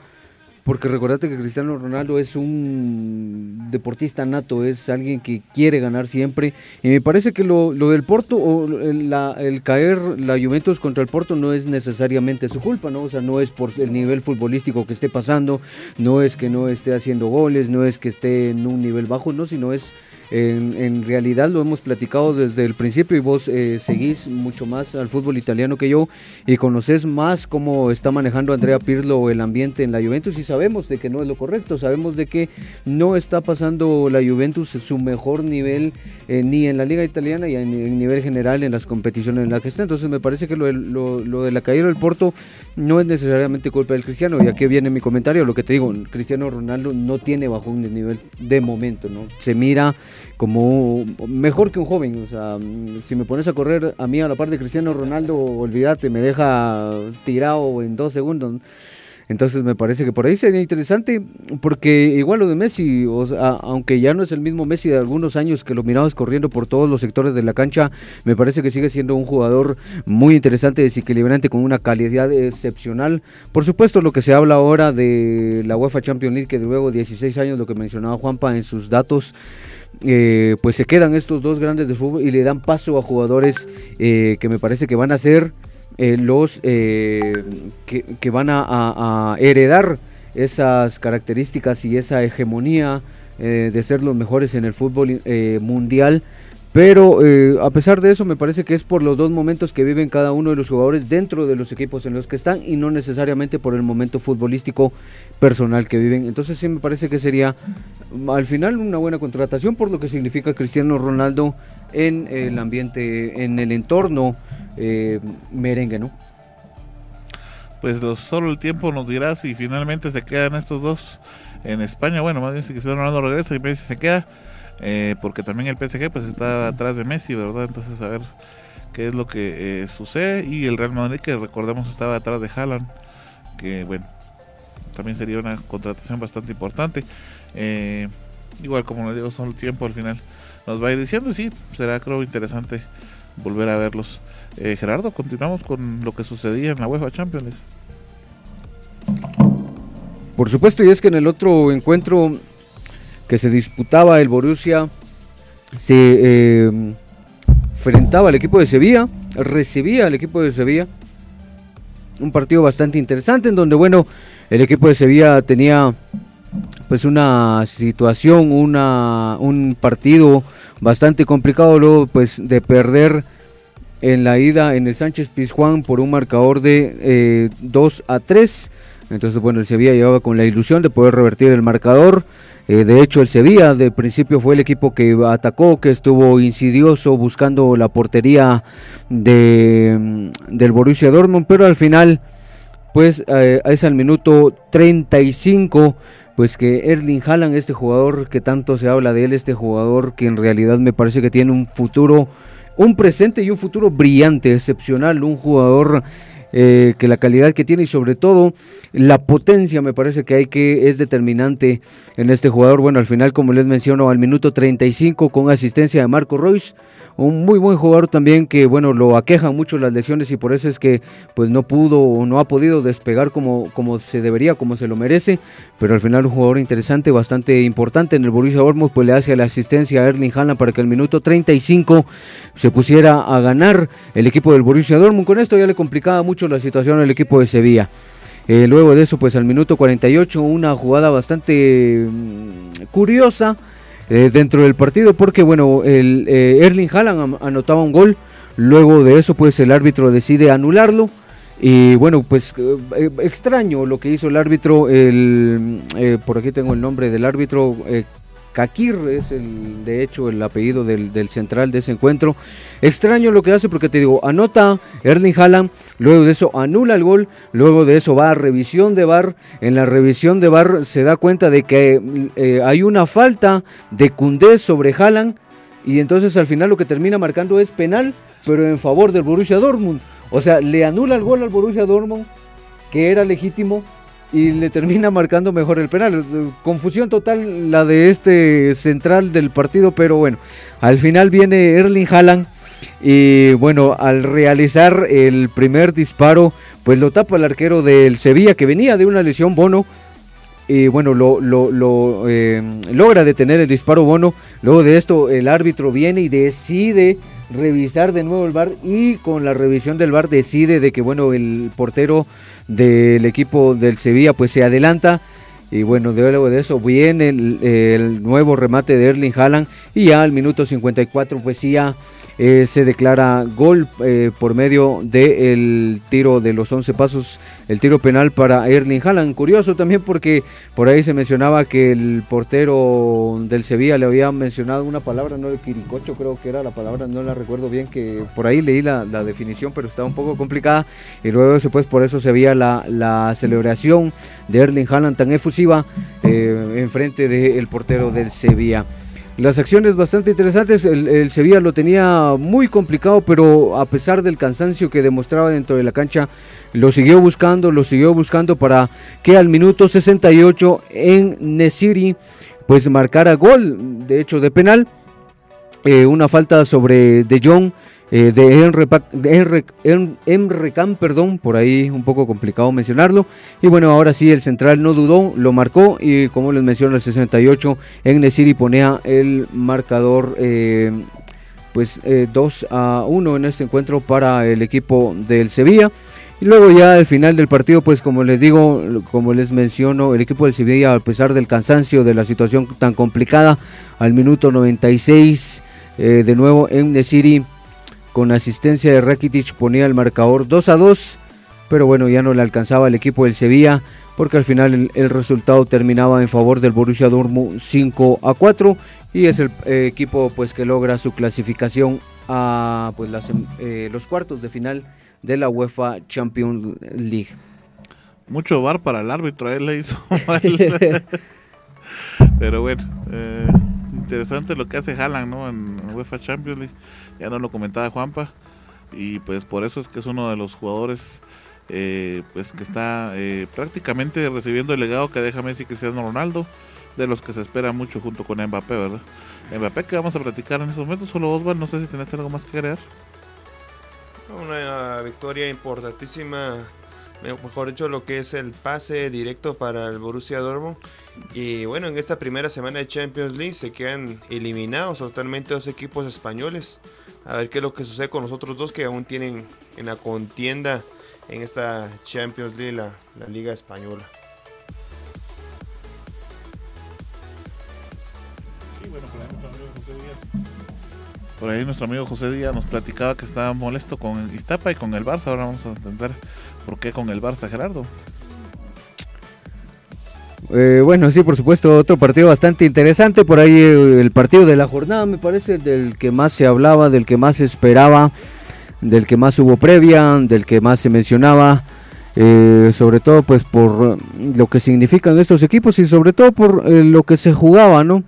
porque recordate que Cristiano Ronaldo es un deportista nato, es alguien que quiere ganar siempre. Y me parece que lo, del Porto, o el caer la Juventus contra el Porto no es necesariamente su culpa, ¿no? O sea, no es por el nivel futbolístico que esté pasando, no es que no esté haciendo goles, no es que esté en un nivel bajo, no, sino es en, realidad lo hemos platicado desde el principio y vos eh, seguís mucho más al fútbol italiano que yo y conoces más cómo está manejando Andrea Pirlo el ambiente en la Juventus y sabemos de que no es lo correcto, sabemos de que no está pasando la Juventus su mejor nivel eh, ni en la liga italiana y en, nivel general en las competiciones en las que está. Entonces me parece que lo, lo de la caída del Porto no es necesariamente culpa del Cristiano y aquí viene mi comentario, lo que te digo, Cristiano Ronaldo no tiene bajo un nivel de momento, ¿no? Se mira como mejor que un joven. O sea, si me pones a correr a mí a la par de Cristiano Ronaldo, olvídate, me deja tirado en dos segundos. Entonces me parece que por ahí sería interesante, porque igual lo de Messi, o aunque ya no es el mismo Messi de algunos años que lo mirabas corriendo por todos los sectores de la cancha, me parece que sigue siendo un jugador muy interesante, desequilibrante, con una calidad excepcional. Por supuesto, lo que se habla ahora de la UEFA Champions League, que luego 16 años, lo que mencionaba Juanpa en sus datos, eh, pues se quedan estos dos grandes de fútbol y le dan paso a jugadores eh, que me parece que van a ser eh, los que, van a, heredar esas características y esa hegemonía de ser los mejores en el fútbol mundial pero eh, a pesar de eso, me parece que es por los dos momentos que viven cada uno de los jugadores dentro de los equipos en los que están y no necesariamente por el momento futbolístico personal que viven. Entonces sí me parece que sería al final una buena contratación por lo que significa Cristiano Ronaldo en el ambiente, en el entorno eh, merengue, ¿no? Pues solo el tiempo nos dirá si finalmente se quedan estos dos en España. Bueno, más bien si Cristiano Ronaldo regresa y Messi se queda eh, porque también el PSG pues está atrás de Messi, ¿verdad? Entonces a ver qué es lo que eh, sucede y el Real Madrid que recordemos estaba atrás de Haaland, que bueno, también sería una contratación bastante importante. Eh, igual como les digo, son el tiempo al final nos va a ir diciendo, sí, será creo interesante volver a verlos. Gerardo, continuamos con lo que sucedía en la UEFA Champions. Por supuesto, y es que en el otro encuentro que se disputaba el Borussia se eh, enfrentaba al equipo de Sevilla, recibía al equipo de Sevilla. Un partido bastante interesante en donde, bueno, el equipo de Sevilla tenía pues una situación, una, un partido bastante complicado luego pues de perder en la ida en el Sánchez Pizjuán por un marcador de 2 eh, a 3. Entonces, bueno, el Sevilla llegaba con la ilusión de poder revertir el marcador. Eh, de hecho, el Sevilla de principio fue el equipo que atacó, que estuvo insidioso buscando la portería de, mm, del Borussia Dortmund, pero al final, pues eh, es al minuto 35, pues que Erling Haaland, este jugador que tanto se habla de él, este jugador que en realidad me parece que tiene un futuro, un presente y un futuro brillante, excepcional, un jugador eh, que la calidad que tiene y sobre todo la potencia me parece que hay que es determinante en este jugador. Bueno, al final como les menciono al minuto 35 con asistencia de Marco Royce un muy buen jugador también que bueno lo aquejan mucho las lesiones y por eso es que pues no pudo o no ha podido despegar como, como se debería, como se lo merece, pero al final un jugador interesante, bastante importante en el Borussia Dortmund, pues le hace la asistencia a Erling Haaland para que el minuto 35 se pusiera a ganar el equipo del Borussia Dortmund. Con esto ya le complicaba mucho la situación al equipo de Sevilla. Eh, luego de eso, pues al minuto 48, una jugada bastante mm, curiosa eh, dentro del partido porque bueno, el eh, Erling Haaland anotaba un gol, Luego de eso, pues el árbitro decide anularlo. Y bueno, pues eh, extraño lo que hizo el árbitro, el, eh, por aquí tengo el nombre del árbitro, Kakir es el, de hecho el apellido del, central de ese encuentro. Extraño lo que hace porque te digo, anota Erling Haaland, luego de eso anula el gol, luego de eso va a revisión de bar, en la revisión de bar se da cuenta de que hay una falta de Cundé sobre Haaland y entonces al final lo que termina marcando es penal, pero en favor del Borussia Dortmund. O sea, le anula el gol al Borussia Dortmund, que era legítimo, y le termina marcando mejor el penal. Confusión total la de este central del partido, pero bueno, al final viene Erling Haaland y bueno, al realizar el primer disparo, pues lo tapa el arquero del Sevilla que venía de una lesión Bono. Y bueno, lo, lo, eh, logra detener el disparo Bono. Luego de esto, el árbitro viene y decide revisar de nuevo el bar y con la revisión del bar decide de que bueno el portero del equipo del Sevilla pues se adelanta. Y bueno luego de eso viene el, el nuevo remate de Erling Haaland. Y ya al minuto 54 pues sí ya eh, se declara gol eh, por medio del tiro de los 11 pasos, el tiro penal para Erling Haaland. Curioso también porque por ahí se mencionaba que el portero del Sevilla le había mencionado una palabra, no de Quiricocho creo que era la palabra, no la recuerdo bien, que por ahí leí la, definición, pero estaba un poco complicada. Y luego después por eso se veía la, la celebración de Erling Haaland tan efusiva eh, en frente del portero del Sevilla. Las acciones bastante interesantes, el, Sevilla lo tenía muy complicado, pero a pesar del cansancio que demostraba dentro de la cancha, lo siguió buscando, lo siguió buscando para que al minuto 68 en Nesiri pues marcara gol, de hecho de penal, eh, una falta sobre De Jong eh, de Can, perdón, por ahí un poco complicado mencionarlo. Y bueno, ahora sí el central no dudó, lo marcó y como les menciono el 68 en Nesiri ponía el marcador eh, pues 2 eh, a 1 en este encuentro para el equipo del Sevilla. Y luego ya al final del partido, pues como les digo, como les menciono, el equipo del Sevilla, a pesar del cansancio, de la situación tan complicada, al minuto 96, de nuevo en Nesiri con asistencia de Rakitic ponía el marcador 2 a 2, pero bueno, ya no le alcanzaba el equipo del Sevilla porque al final el, resultado terminaba en favor del Borussia Dortmund 5 a 4 y es el eh, equipo pues que logra su clasificación a pues eh, los cuartos de final de la UEFA Champions League. Mucho bar para el árbitro, él le hizo mal. Pero bueno, eh, interesante lo que hace Haaland ¿no? en UEFA Champions League ya no lo comentaba Juanpa, y pues por eso es que es uno de los jugadores eh, pues que está eh, prácticamente recibiendo el legado que deja Messi Cristiano Ronaldo, de los que se espera mucho junto con Mbappé, ¿verdad? Mbappé que vamos a platicar en estos momentos, solo Osvaldo, no sé si tenés algo más que agregar. Una victoria importantísima mejor dicho, lo que es el pase directo para el Borussia Dortmund. Y bueno, en esta primera semana de Champions League se quedan eliminados totalmente dos equipos españoles. A ver qué es lo que sucede con los otros dos que aún tienen en la contienda en esta Champions League, la, Liga Española. por ahí nuestro amigo José Díaz nos platicaba que estaba molesto con Iztapa y con el Barça. Ahora vamos a entender por qué con el Barça, Gerardo. Eh, bueno, sí, por supuesto, otro partido bastante interesante. Por ahí eh, el partido de la jornada, me parece, del que más se hablaba, del que más se esperaba, del que más hubo previa, del que más se mencionaba. Eh, sobre todo pues por lo que significan estos equipos y sobre todo por lo que se jugaba, ¿no?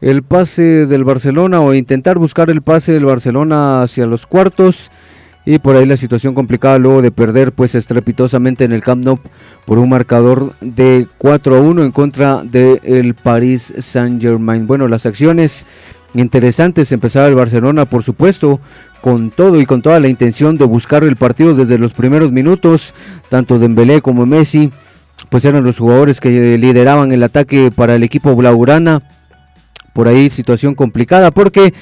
El pase del Barcelona o intentar buscar el pase del Barcelona hacia los cuartos y por ahí la situación complicada luego de perder pues estrepitosamente en el Camp Nou por un marcador de 4 a 1 en contra del el Paris Saint Germain. Bueno, las acciones interesantes empezaba el Barcelona por supuesto con todo y con toda la intención de buscar el partido desde los primeros minutos, tanto Dembélé como Messi pues eran los jugadores que lideraban el ataque para el equipo blaugrana. Por ahí situación complicada porque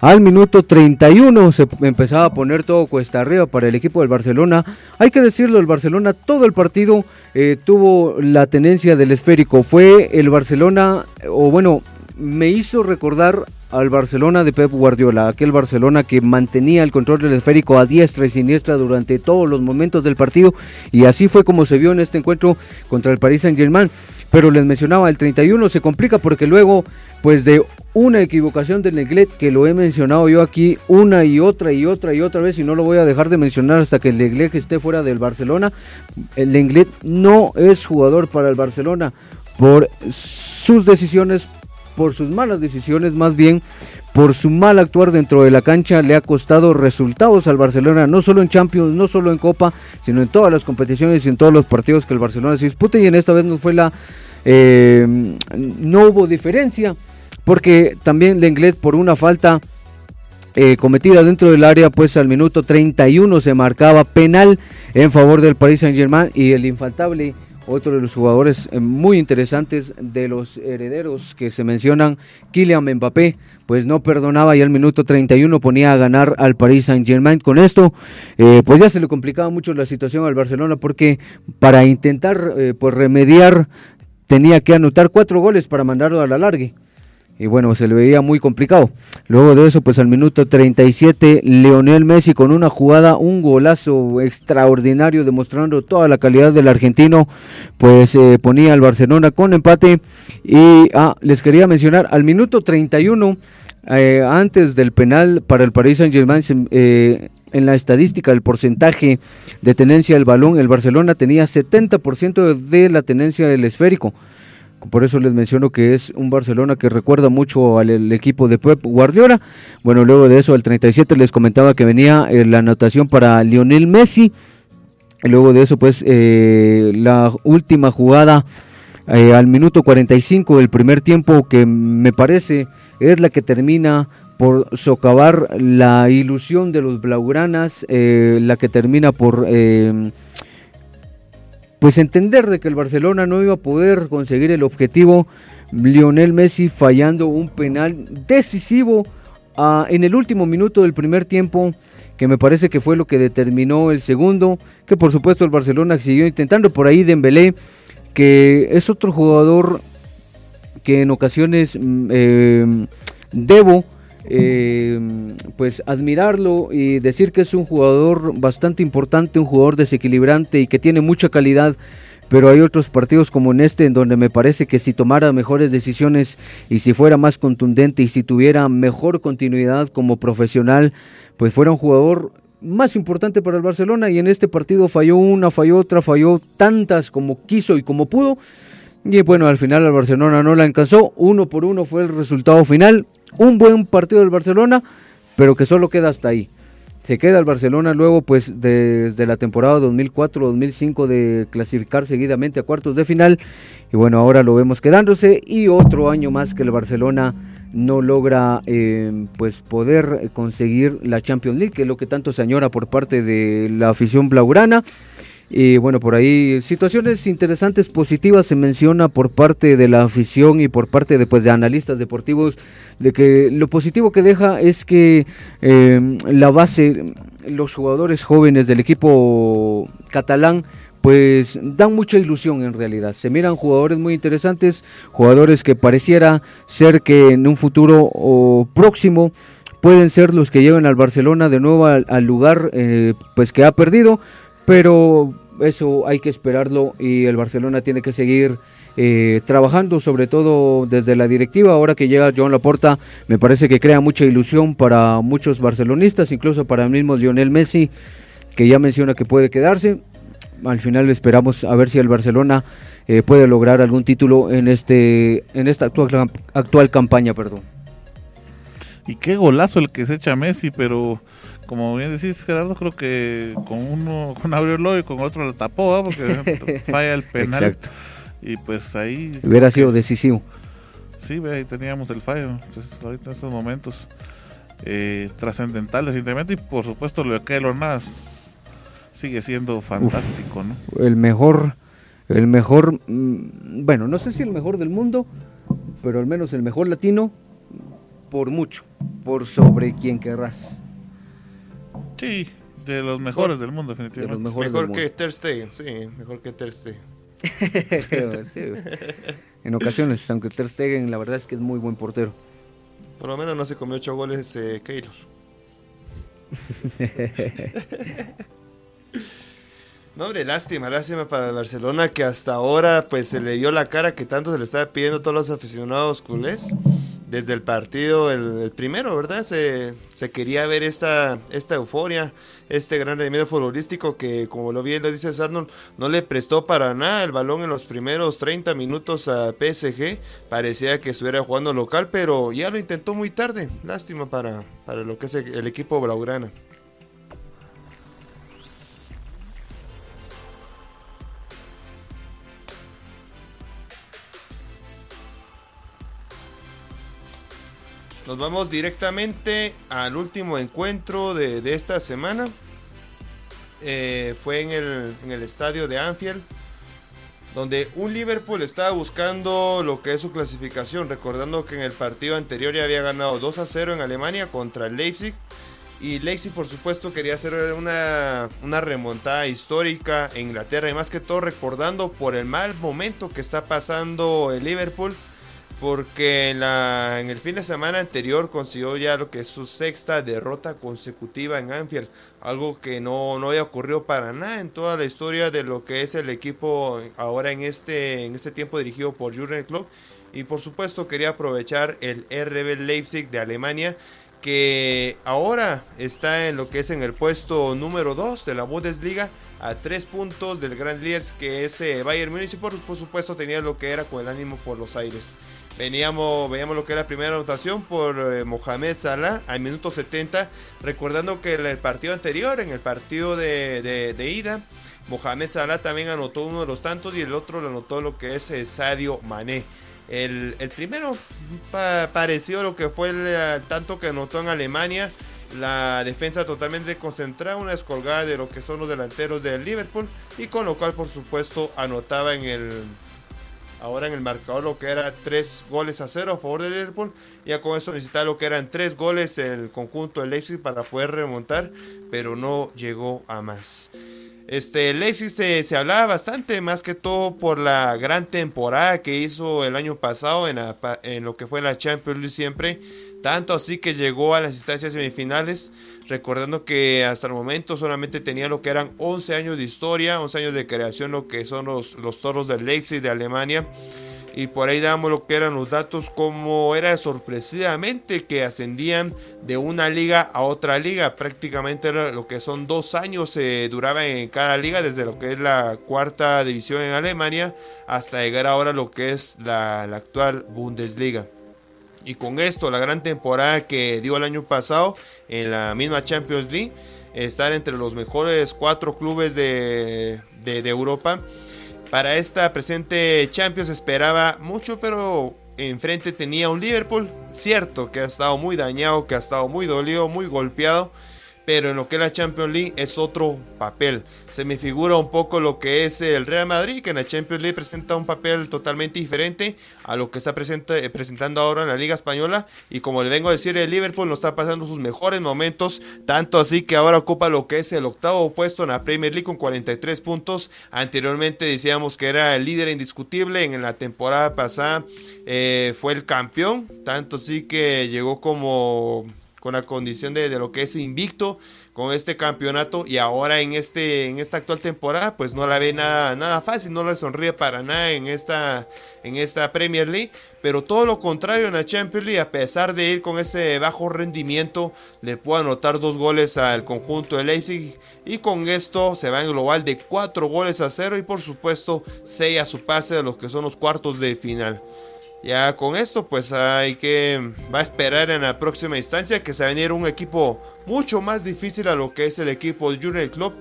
al minuto 31 se empezaba a poner todo cuesta arriba para el equipo del Barcelona. Hay que decirlo, el Barcelona todo el partido eh, tuvo la tenencia del esférico. Fue el Barcelona, o bueno, me hizo recordar al Barcelona de Pep Guardiola, aquel Barcelona que mantenía el control del esférico a diestra y siniestra durante todos los momentos del partido y así fue como se vio en este encuentro contra el Paris Saint-Germain. Pero les mencionaba, el 31 se complica porque luego, pues de una equivocación del Neglet, que lo he mencionado yo aquí una y otra y otra y otra vez, y no lo voy a dejar de mencionar hasta que el Neglet esté fuera del Barcelona. El Neglet no es jugador para el Barcelona por sus decisiones, por sus malas decisiones más bien, por su mal actuar dentro de la cancha le ha costado resultados al Barcelona, no solo en Champions, no solo en Copa, sino en todas las competiciones y en todos los partidos que el Barcelona se dispute. Y en esta vez no fue la... Eh, no hubo diferencia porque también Lenglet por una falta eh, cometida dentro del área, pues al minuto 31 se marcaba penal en favor del Paris Saint Germain y el infaltable otro de los jugadores eh, muy interesantes de los herederos que se mencionan, Kylian Mbappé, pues no perdonaba y al minuto 31 ponía a ganar al Paris Saint Germain. Con esto, eh, pues ya se le complicaba mucho la situación al Barcelona porque para intentar eh, pues remediar tenía que anotar cuatro goles para mandarlo a la largue y bueno, se le veía muy complicado. Luego de eso, pues al minuto 37, Leonel Messi con una jugada, un golazo extraordinario, demostrando toda la calidad del argentino, pues eh, ponía al Barcelona con empate. Y ah, les quería mencionar, al minuto 31, eh, antes del penal para el Paris Saint-Germain, eh, en la estadística, el porcentaje de tenencia del balón, el Barcelona tenía 70% de la tenencia del esférico. Por eso les menciono que es un Barcelona que recuerda mucho al equipo de Pep Guardiola. Bueno, luego de eso, al 37 les comentaba que venía eh, la anotación para Lionel Messi. luego de eso, pues eh, la última jugada eh, al minuto 45 del primer tiempo, que me parece es la que termina por socavar la ilusión de los Blaugranas, la que termina por pues entender de que el Barcelona no iba a poder conseguir el objetivo, Lionel Messi fallando un penal decisivo ah, en el último minuto del primer tiempo, que me parece que fue lo que determinó el segundo, que por supuesto el Barcelona siguió intentando por ahí Dembélé, que es otro jugador que en ocasiones mm, eh, debo eh, pues admirarlo y decir que es un jugador bastante importante, un jugador desequilibrante y que tiene mucha calidad. Pero hay otros partidos como en este en donde me parece que si tomara mejores decisiones y si fuera más contundente y si tuviera mejor continuidad como profesional, pues fuera un jugador más importante para el Barcelona y en este partido falló una, falló otra, falló tantas como quiso y como pudo. Y bueno, al final el Barcelona no la alcanzó, uno por uno fue el resultado final un buen partido del Barcelona, pero que solo queda hasta ahí. Se queda el Barcelona luego, pues desde la temporada 2004-2005 de clasificar seguidamente a cuartos de final. Y bueno, ahora lo vemos quedándose y otro año más que el Barcelona no logra eh, pues poder conseguir la Champions League, que es lo que tanto se añora por parte de la afición blaugrana. Y bueno, por ahí situaciones interesantes, positivas se menciona por parte de la afición y por parte de, pues, de analistas deportivos, de que lo positivo que deja es que em, la base, los jugadores jóvenes del equipo catalán, pues dan mucha ilusión en realidad. Se miran jugadores muy interesantes, jugadores que pareciera ser que en un futuro o próximo pueden ser los que lleven al Barcelona de nuevo al, lugar eh, pues que ha perdido pero eso hay que esperarlo y el Barcelona tiene que seguir eh, trabajando, sobre todo desde la directiva. Ahora que llega Joan Laporta, me parece que crea mucha ilusión para muchos barcelonistas, incluso para el mismo Lionel Messi, que ya menciona que puede quedarse. Al final esperamos a ver si el Barcelona eh, puede lograr algún título en este en esta actual, actual campaña, perdón. Y qué golazo el que se echa Messi, pero como bien decís Gerardo, creo que con uno con abrió y con otro lo tapó, porque falla el penal. Exacto. Y pues ahí... Hubiera sido decisivo. Sí, ahí teníamos el fallo. Entonces, ahorita en estos momentos eh, trascendentales simplemente y por supuesto lo de Keylor Nas sigue siendo fantástico, ¿no? El mejor, el mejor, mm, bueno, no sé si el mejor del mundo, pero al menos el mejor latino por mucho, por sobre quien querrás. Sí, de los mejores del mundo, definitivamente. mejor que Ter Stegen, sí, mejor que Ter Stegen. en ocasiones, aunque Ter Stegen la verdad es que es muy buen portero. Por lo menos no se comió ocho goles eh, Keylor. no, hombre, lástima, lástima para el Barcelona que hasta ahora pues se le dio la cara que tanto se le estaba pidiendo a todos los aficionados culés desde el partido, el, primero, ¿verdad? Se, quería ver esta, esta euforia, este gran rendimiento futbolístico que, como lo bien lo dice Arnold, no le prestó para nada el balón en los primeros 30 minutos a PSG. Parecía que estuviera jugando local, pero ya lo intentó muy tarde. Lástima para, para lo que es el equipo Blaugrana. Nos vamos directamente al último encuentro de, esta semana. Eh, fue en el, estadio de Anfield donde un Liverpool estaba buscando lo que es su clasificación, recordando que en el partido anterior ya había ganado 2 a 0 en Alemania contra el Leipzig. Y Leipzig, por supuesto, quería hacer una, una, remontada histórica en Inglaterra. Y más que todo, recordando por el mal momento que está pasando el Liverpool porque en, la, en el fin de semana anterior consiguió ya lo que es su sexta derrota consecutiva en Anfield, algo que no, no había ocurrido para nada en toda la historia de lo que es el equipo ahora en este, en este tiempo dirigido por Jurgen Klopp. Y por supuesto quería aprovechar el RB Leipzig de Alemania que ahora está en lo que es en el puesto número 2 de la Bundesliga a 3 puntos del Grand Liers que es eh, Bayern Múnich y por, por, supuesto tenía lo que era con el ánimo por los aires. Veníamos, veíamos lo que era la primera anotación por eh, Mohamed Salah al minuto 70. Recordando que en el partido anterior, en el partido de, ida, Mohamed Salah también anotó uno de los tantos y el otro lo anotó lo que es eh, Sadio Mané. El, primero pareció lo que fue el, tanto que anotó en Alemania. La defensa totalmente concentrada, una descolgada de lo que son los delanteros del Liverpool y con lo cual por supuesto anotaba en el ahora en el marcador lo que era 3 goles a 0 a favor de Liverpool. Ya con eso necesitaba lo que eran 3 goles el conjunto de Leipzig para poder remontar, pero no llegó a más. Este, Leipzig se, se, hablaba bastante, más que todo por la gran temporada que hizo el año pasado en, en lo que fue la Champions League siempre. Tanto así que llegó a las instancias semifinales, recordando que hasta el momento solamente tenía lo que eran 11 años de historia, 11 años de creación, lo que son los, los toros de Leipzig de Alemania. Y por ahí damos lo que eran los datos, como era sorpresivamente que ascendían de una liga a otra liga. Prácticamente lo que son dos años se duraba en cada liga, desde lo que es la cuarta división en Alemania hasta llegar ahora a lo que es la actual Bundesliga. Y con esto, la gran temporada que dio el año pasado en la misma Champions League, estar entre los mejores cuatro clubes de, Europa. Para esta presente Champions esperaba mucho, pero enfrente tenía un Liverpool, cierto, que ha estado muy dañado, que ha estado muy dolido, muy golpeado pero en lo que es la Champions League es otro papel. Se me figura un poco lo que es el Real Madrid, que en la Champions League presenta un papel totalmente diferente a lo que está eh, presentando ahora en la Liga Española. Y como le vengo a decir, el Liverpool no está pasando sus mejores momentos, tanto así que ahora ocupa lo que es el octavo puesto en la Premier League con 43 puntos. Anteriormente decíamos que era el líder indiscutible, en la temporada pasada eh, fue el campeón, tanto así que llegó como con la condición de, lo que es invicto con este campeonato y ahora en este en esta actual temporada pues no la ve nada nada fácil no le sonríe para nada en esta en esta Premier League. Pero todo lo contrario en la Champions League a pesar de ir con ese bajo rendimiento le puede anotar dos goles al conjunto de Leipzig y con esto se va en global de cuatro goles a cero y por supuesto sella su pase a los que son los cuartos de final ya con esto, pues hay que. Va a esperar en la próxima instancia que se va a venir un equipo mucho más difícil a lo que es el equipo Junior Club.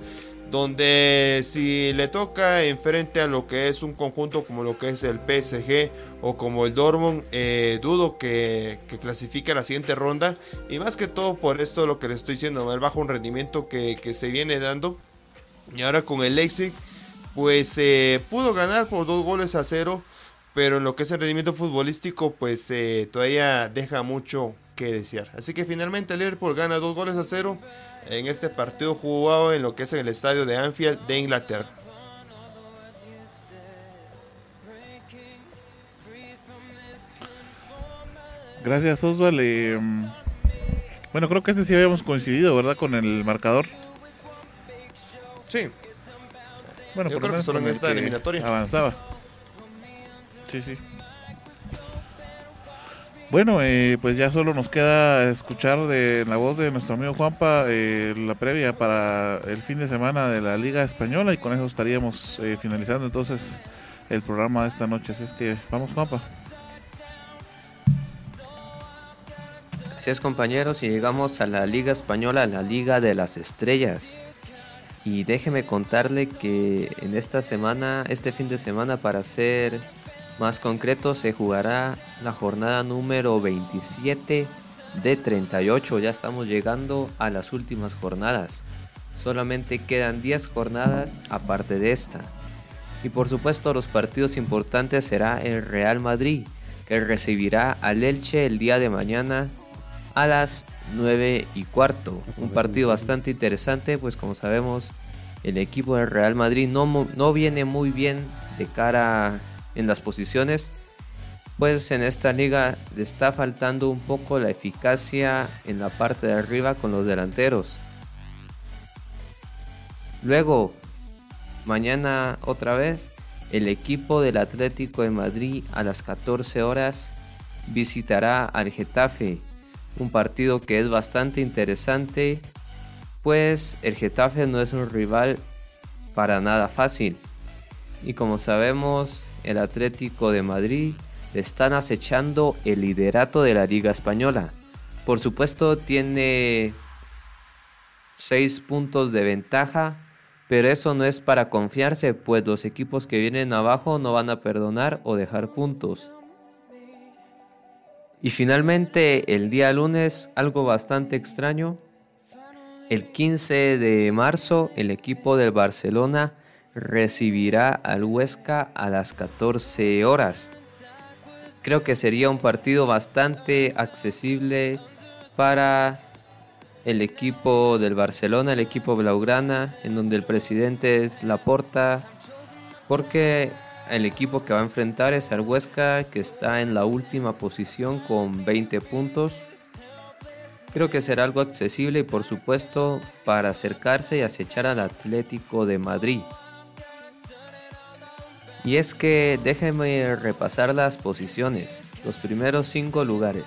Donde si le toca enfrente a lo que es un conjunto como lo que es el PSG o como el Dortmund, eh, dudo que, clasifique a la siguiente ronda. Y más que todo por esto lo que le estoy diciendo, el bajo un rendimiento que, se viene dando. Y ahora con el Leipzig, pues eh, pudo ganar por dos goles a cero pero en lo que es el rendimiento futbolístico, pues eh, todavía deja mucho que desear. Así que finalmente Liverpool gana dos goles a cero en este partido jugado en lo que es en el estadio de Anfield de Inglaterra. Gracias, Osval. Eh, bueno, creo que ese sí habíamos coincidido, ¿verdad? Con el marcador. Sí. Bueno, Yo por creo que solo en esta eliminatoria. Avanzaba. Sí, sí. Bueno, eh, pues ya solo nos queda escuchar de la voz de nuestro amigo Juanpa eh, la previa para el fin de semana de la Liga Española y con eso estaríamos eh, finalizando entonces el programa de esta noche. Así es que vamos, Juanpa. Así es compañeros y llegamos a la Liga Española, la Liga de las Estrellas. Y déjeme contarle que en esta semana, este fin de semana para ser más concreto, se jugará la jornada número 27 de 38. Ya estamos llegando a las últimas jornadas. Solamente quedan 10 jornadas aparte de esta. Y por supuesto los partidos importantes será el Real Madrid, que recibirá al Elche el día de mañana a las 9 y cuarto. Un partido bastante interesante, pues como sabemos, el equipo del Real Madrid no, no viene muy bien de cara en las posiciones. Pues en esta liga le está faltando un poco la eficacia en la parte de arriba con los delanteros. Luego, mañana otra vez, el equipo del Atlético de Madrid a las 14 horas visitará al Getafe. Un partido que es bastante interesante, pues el Getafe no es un rival para nada fácil. Y como sabemos, el Atlético de Madrid le están acechando el liderato de la Liga Española. Por supuesto, tiene 6 puntos de ventaja, pero eso no es para confiarse, pues los equipos que vienen abajo no van a perdonar o dejar puntos. Y finalmente, el día lunes, algo bastante extraño. El 15 de marzo, el equipo del Barcelona recibirá al Huesca a las 14 horas. Creo que sería un partido bastante accesible para el equipo del Barcelona, el equipo Blaugrana, en donde el presidente es Laporta, porque el equipo que va a enfrentar es al Huesca, que está en la última posición con 20 puntos. Creo que será algo accesible y por supuesto para acercarse y acechar al Atlético de Madrid. Y es que déjenme repasar las posiciones, los primeros cinco lugares.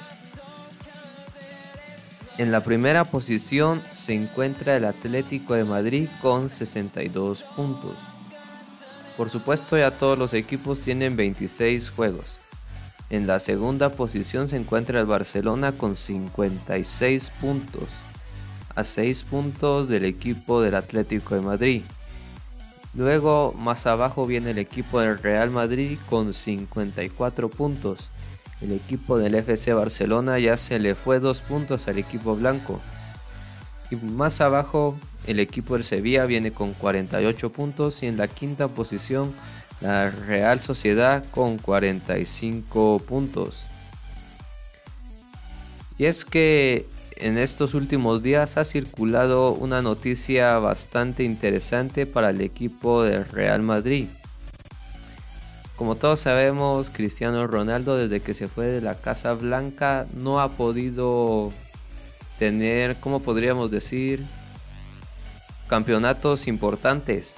En la primera posición se encuentra el Atlético de Madrid con 62 puntos. Por supuesto ya todos los equipos tienen 26 juegos. En la segunda posición se encuentra el Barcelona con 56 puntos, a 6 puntos del equipo del Atlético de Madrid. Luego más abajo viene el equipo del Real Madrid con 54 puntos. El equipo del FC Barcelona ya se le fue 2 puntos al equipo blanco. Y más abajo el equipo del Sevilla viene con 48 puntos y en la quinta posición la Real Sociedad con 45 puntos. Y es que en estos últimos días ha circulado una noticia bastante interesante para el equipo del Real Madrid. Como todos sabemos, Cristiano Ronaldo desde que se fue de la Casa Blanca no ha podido tener, ¿cómo podríamos decir? Campeonatos importantes.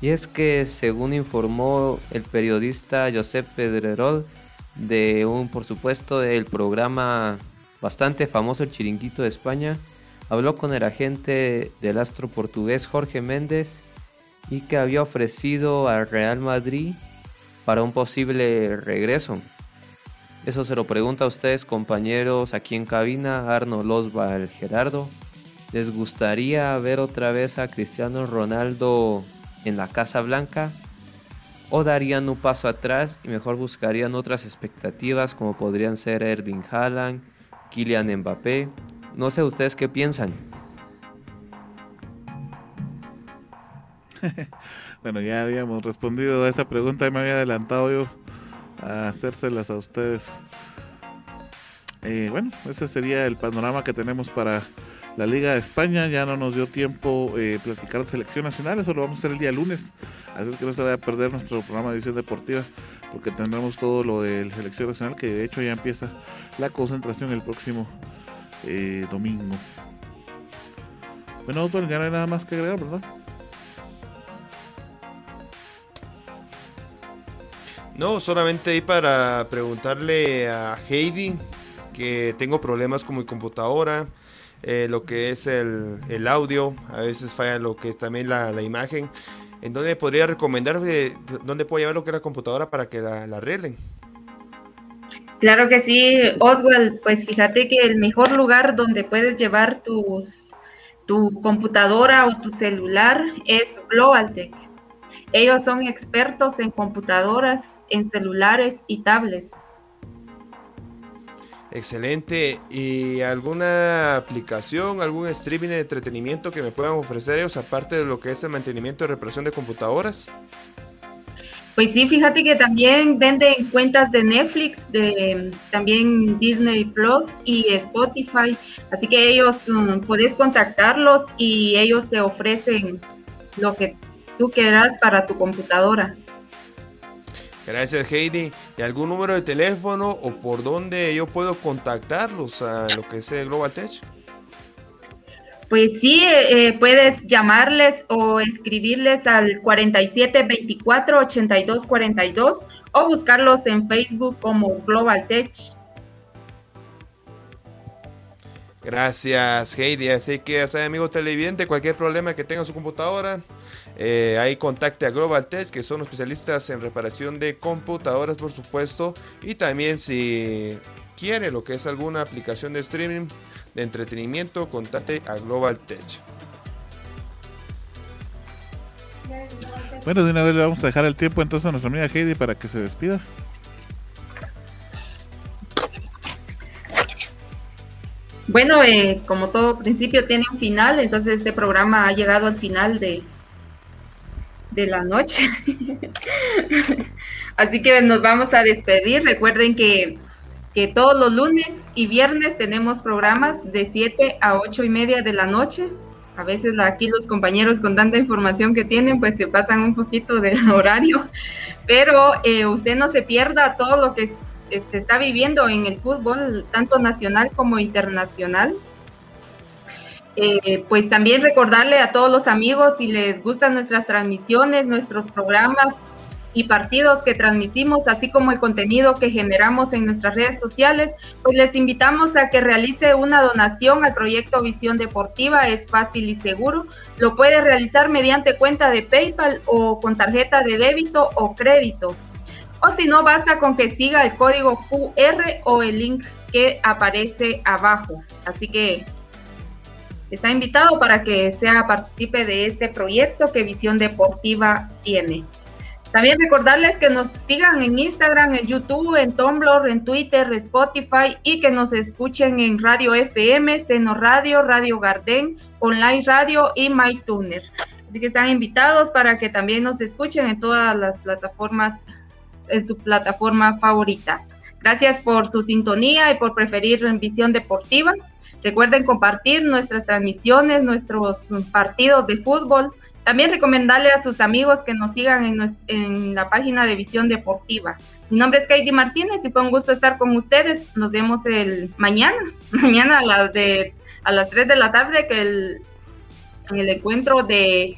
Y es que según informó el periodista Josep Pedrerol de un, por supuesto, del programa bastante famoso El Chiringuito de España, habló con el agente del astro portugués Jorge Méndez y que había ofrecido al Real Madrid para un posible regreso. Eso se lo pregunta a ustedes compañeros aquí en cabina, Arno Losbal, Gerardo. ¿Les gustaría ver otra vez a Cristiano Ronaldo en la Casa Blanca? ¿O darían un paso atrás y mejor buscarían otras expectativas como podrían ser Erling Haaland, Kylian Mbappé? No sé ustedes qué piensan. Bueno, ya habíamos respondido a esa pregunta y me había adelantado yo a hacérselas a ustedes. Eh, bueno, ese sería el panorama que tenemos para la Liga de España. Ya no nos dio tiempo eh, platicar de selección nacional, eso lo vamos a hacer el día lunes. Así que no se vaya a perder nuestro programa de edición deportiva porque tendremos todo lo del selección nacional, que de hecho ya empieza la concentración el próximo eh, domingo. Bueno, ya no hay nada más que agregar, ¿verdad? No, solamente ahí para preguntarle a Heidi que tengo problemas con mi computadora, eh, lo que es el, audio, a veces falla lo que es también la, imagen. ¿En dónde podría recomendar, dónde puedo llevar lo que es la computadora para que la, la arreglen? Claro que sí, Oswald, pues fíjate que el mejor lugar donde puedes llevar tus, tu computadora o tu celular es GlobalTech. Ellos son expertos en computadoras, en celulares y tablets. Excelente. ¿Y alguna aplicación, algún streaming de entretenimiento que me puedan ofrecer ellos, aparte de lo que es el mantenimiento y reparación de computadoras? Pues sí, fíjate que también venden cuentas de Netflix, de también Disney Plus y Spotify. Así que ellos um, puedes contactarlos y ellos te ofrecen lo que tú quieras para tu computadora. Gracias Heidi. ¿Y algún número de teléfono o por dónde yo puedo contactarlos a lo que es Global Tech? Pues sí, eh, eh, puedes llamarles o escribirles al 4724 8242 o buscarlos en Facebook como Global Tech. Gracias Heidi, así que ya sabe amigo televidente, cualquier problema que tenga en su computadora, eh, ahí contacte a Global Tech, que son especialistas en reparación de computadoras, por supuesto. Y también si quiere lo que es alguna aplicación de streaming, de entretenimiento, contacte a Global Tech. Bueno, de una vez le vamos a dejar el tiempo entonces a nuestra amiga Heidi para que se despida. Bueno, eh, como todo principio tiene un final, entonces este programa ha llegado al final de, de la noche. Así que nos vamos a despedir. Recuerden que, que, todos los lunes y viernes tenemos programas de 7 a 8 y media de la noche. A veces aquí los compañeros con tanta información que tienen, pues se pasan un poquito del horario. Pero eh, usted no se pierda todo lo que se está viviendo en el fútbol, tanto nacional como internacional. Eh, pues también recordarle a todos los amigos si les gustan nuestras transmisiones, nuestros programas y partidos que transmitimos, así como el contenido que generamos en nuestras redes sociales, pues les invitamos a que realice una donación al proyecto Visión Deportiva, es fácil y seguro. Lo puede realizar mediante cuenta de PayPal o con tarjeta de débito o crédito. O si no, basta con que siga el código QR o el link que aparece abajo. Así que está invitado para que sea participe de este proyecto que Visión Deportiva tiene. También recordarles que nos sigan en Instagram, en YouTube, en Tumblr, en Twitter, Spotify y que nos escuchen en Radio FM, Seno Radio, Radio Garden, Online Radio y MyTuner. Así que están invitados para que también nos escuchen en todas las plataformas, en su plataforma favorita. Gracias por su sintonía y por preferir Visión Deportiva. Recuerden compartir nuestras transmisiones, nuestros partidos de fútbol. También recomendarle a sus amigos que nos sigan en, la página de Visión Deportiva. Mi nombre es Katie Martínez y fue un gusto estar con ustedes. Nos vemos el mañana, mañana a las de a las 3 de la tarde que el, en el encuentro de,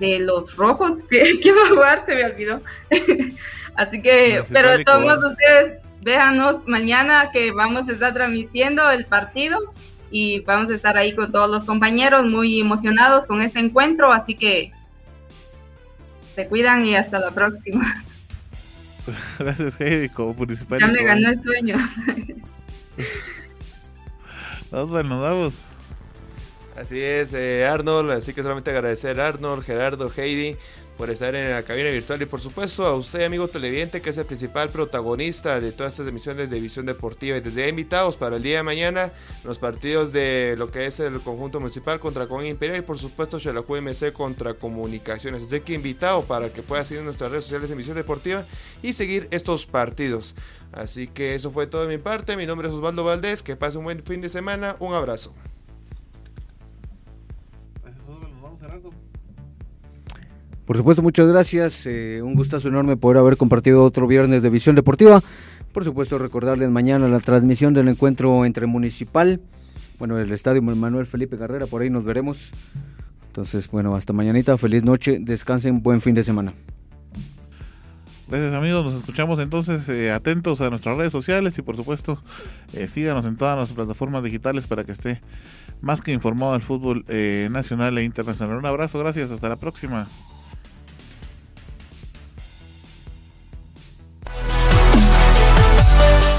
los rojos que, que va a jugar, se me olvidó. Así que, pero de todos ustedes véanos mañana que vamos a estar transmitiendo el partido y vamos a estar ahí con todos los compañeros muy emocionados con este encuentro, así que se cuidan y hasta la próxima. Gracias, Heidi, como principal. Ya me ganó el sueño. nos vamos. Así es, eh, Arnold, así que solamente agradecer a Arnold, Gerardo, Heidi por estar en la cabina virtual y por supuesto a usted amigo televidente que es el principal protagonista de todas estas emisiones de visión deportiva y desde invitados para el día de mañana los partidos de lo que es el conjunto municipal contra Con Imperial y por supuesto la QMC contra Comunicaciones. Así que invitado para que pueda seguir nuestras redes sociales de visión deportiva y seguir estos partidos. Así que eso fue todo de mi parte. Mi nombre es Osvaldo Valdés. Que pase un buen fin de semana. Un abrazo. Por supuesto, muchas gracias. Eh, un gustazo enorme poder haber compartido otro viernes de Visión Deportiva. Por supuesto, recordarles mañana la transmisión del encuentro entre Municipal, bueno, el Estadio Manuel Felipe Carrera, por ahí nos veremos. Entonces, bueno, hasta mañanita, feliz noche, descansen, buen fin de semana. Gracias amigos, nos escuchamos entonces eh, atentos a nuestras redes sociales y por supuesto eh, síganos en todas las plataformas digitales para que esté más que informado del fútbol nacional e internacional. Un abrazo, gracias, hasta la próxima.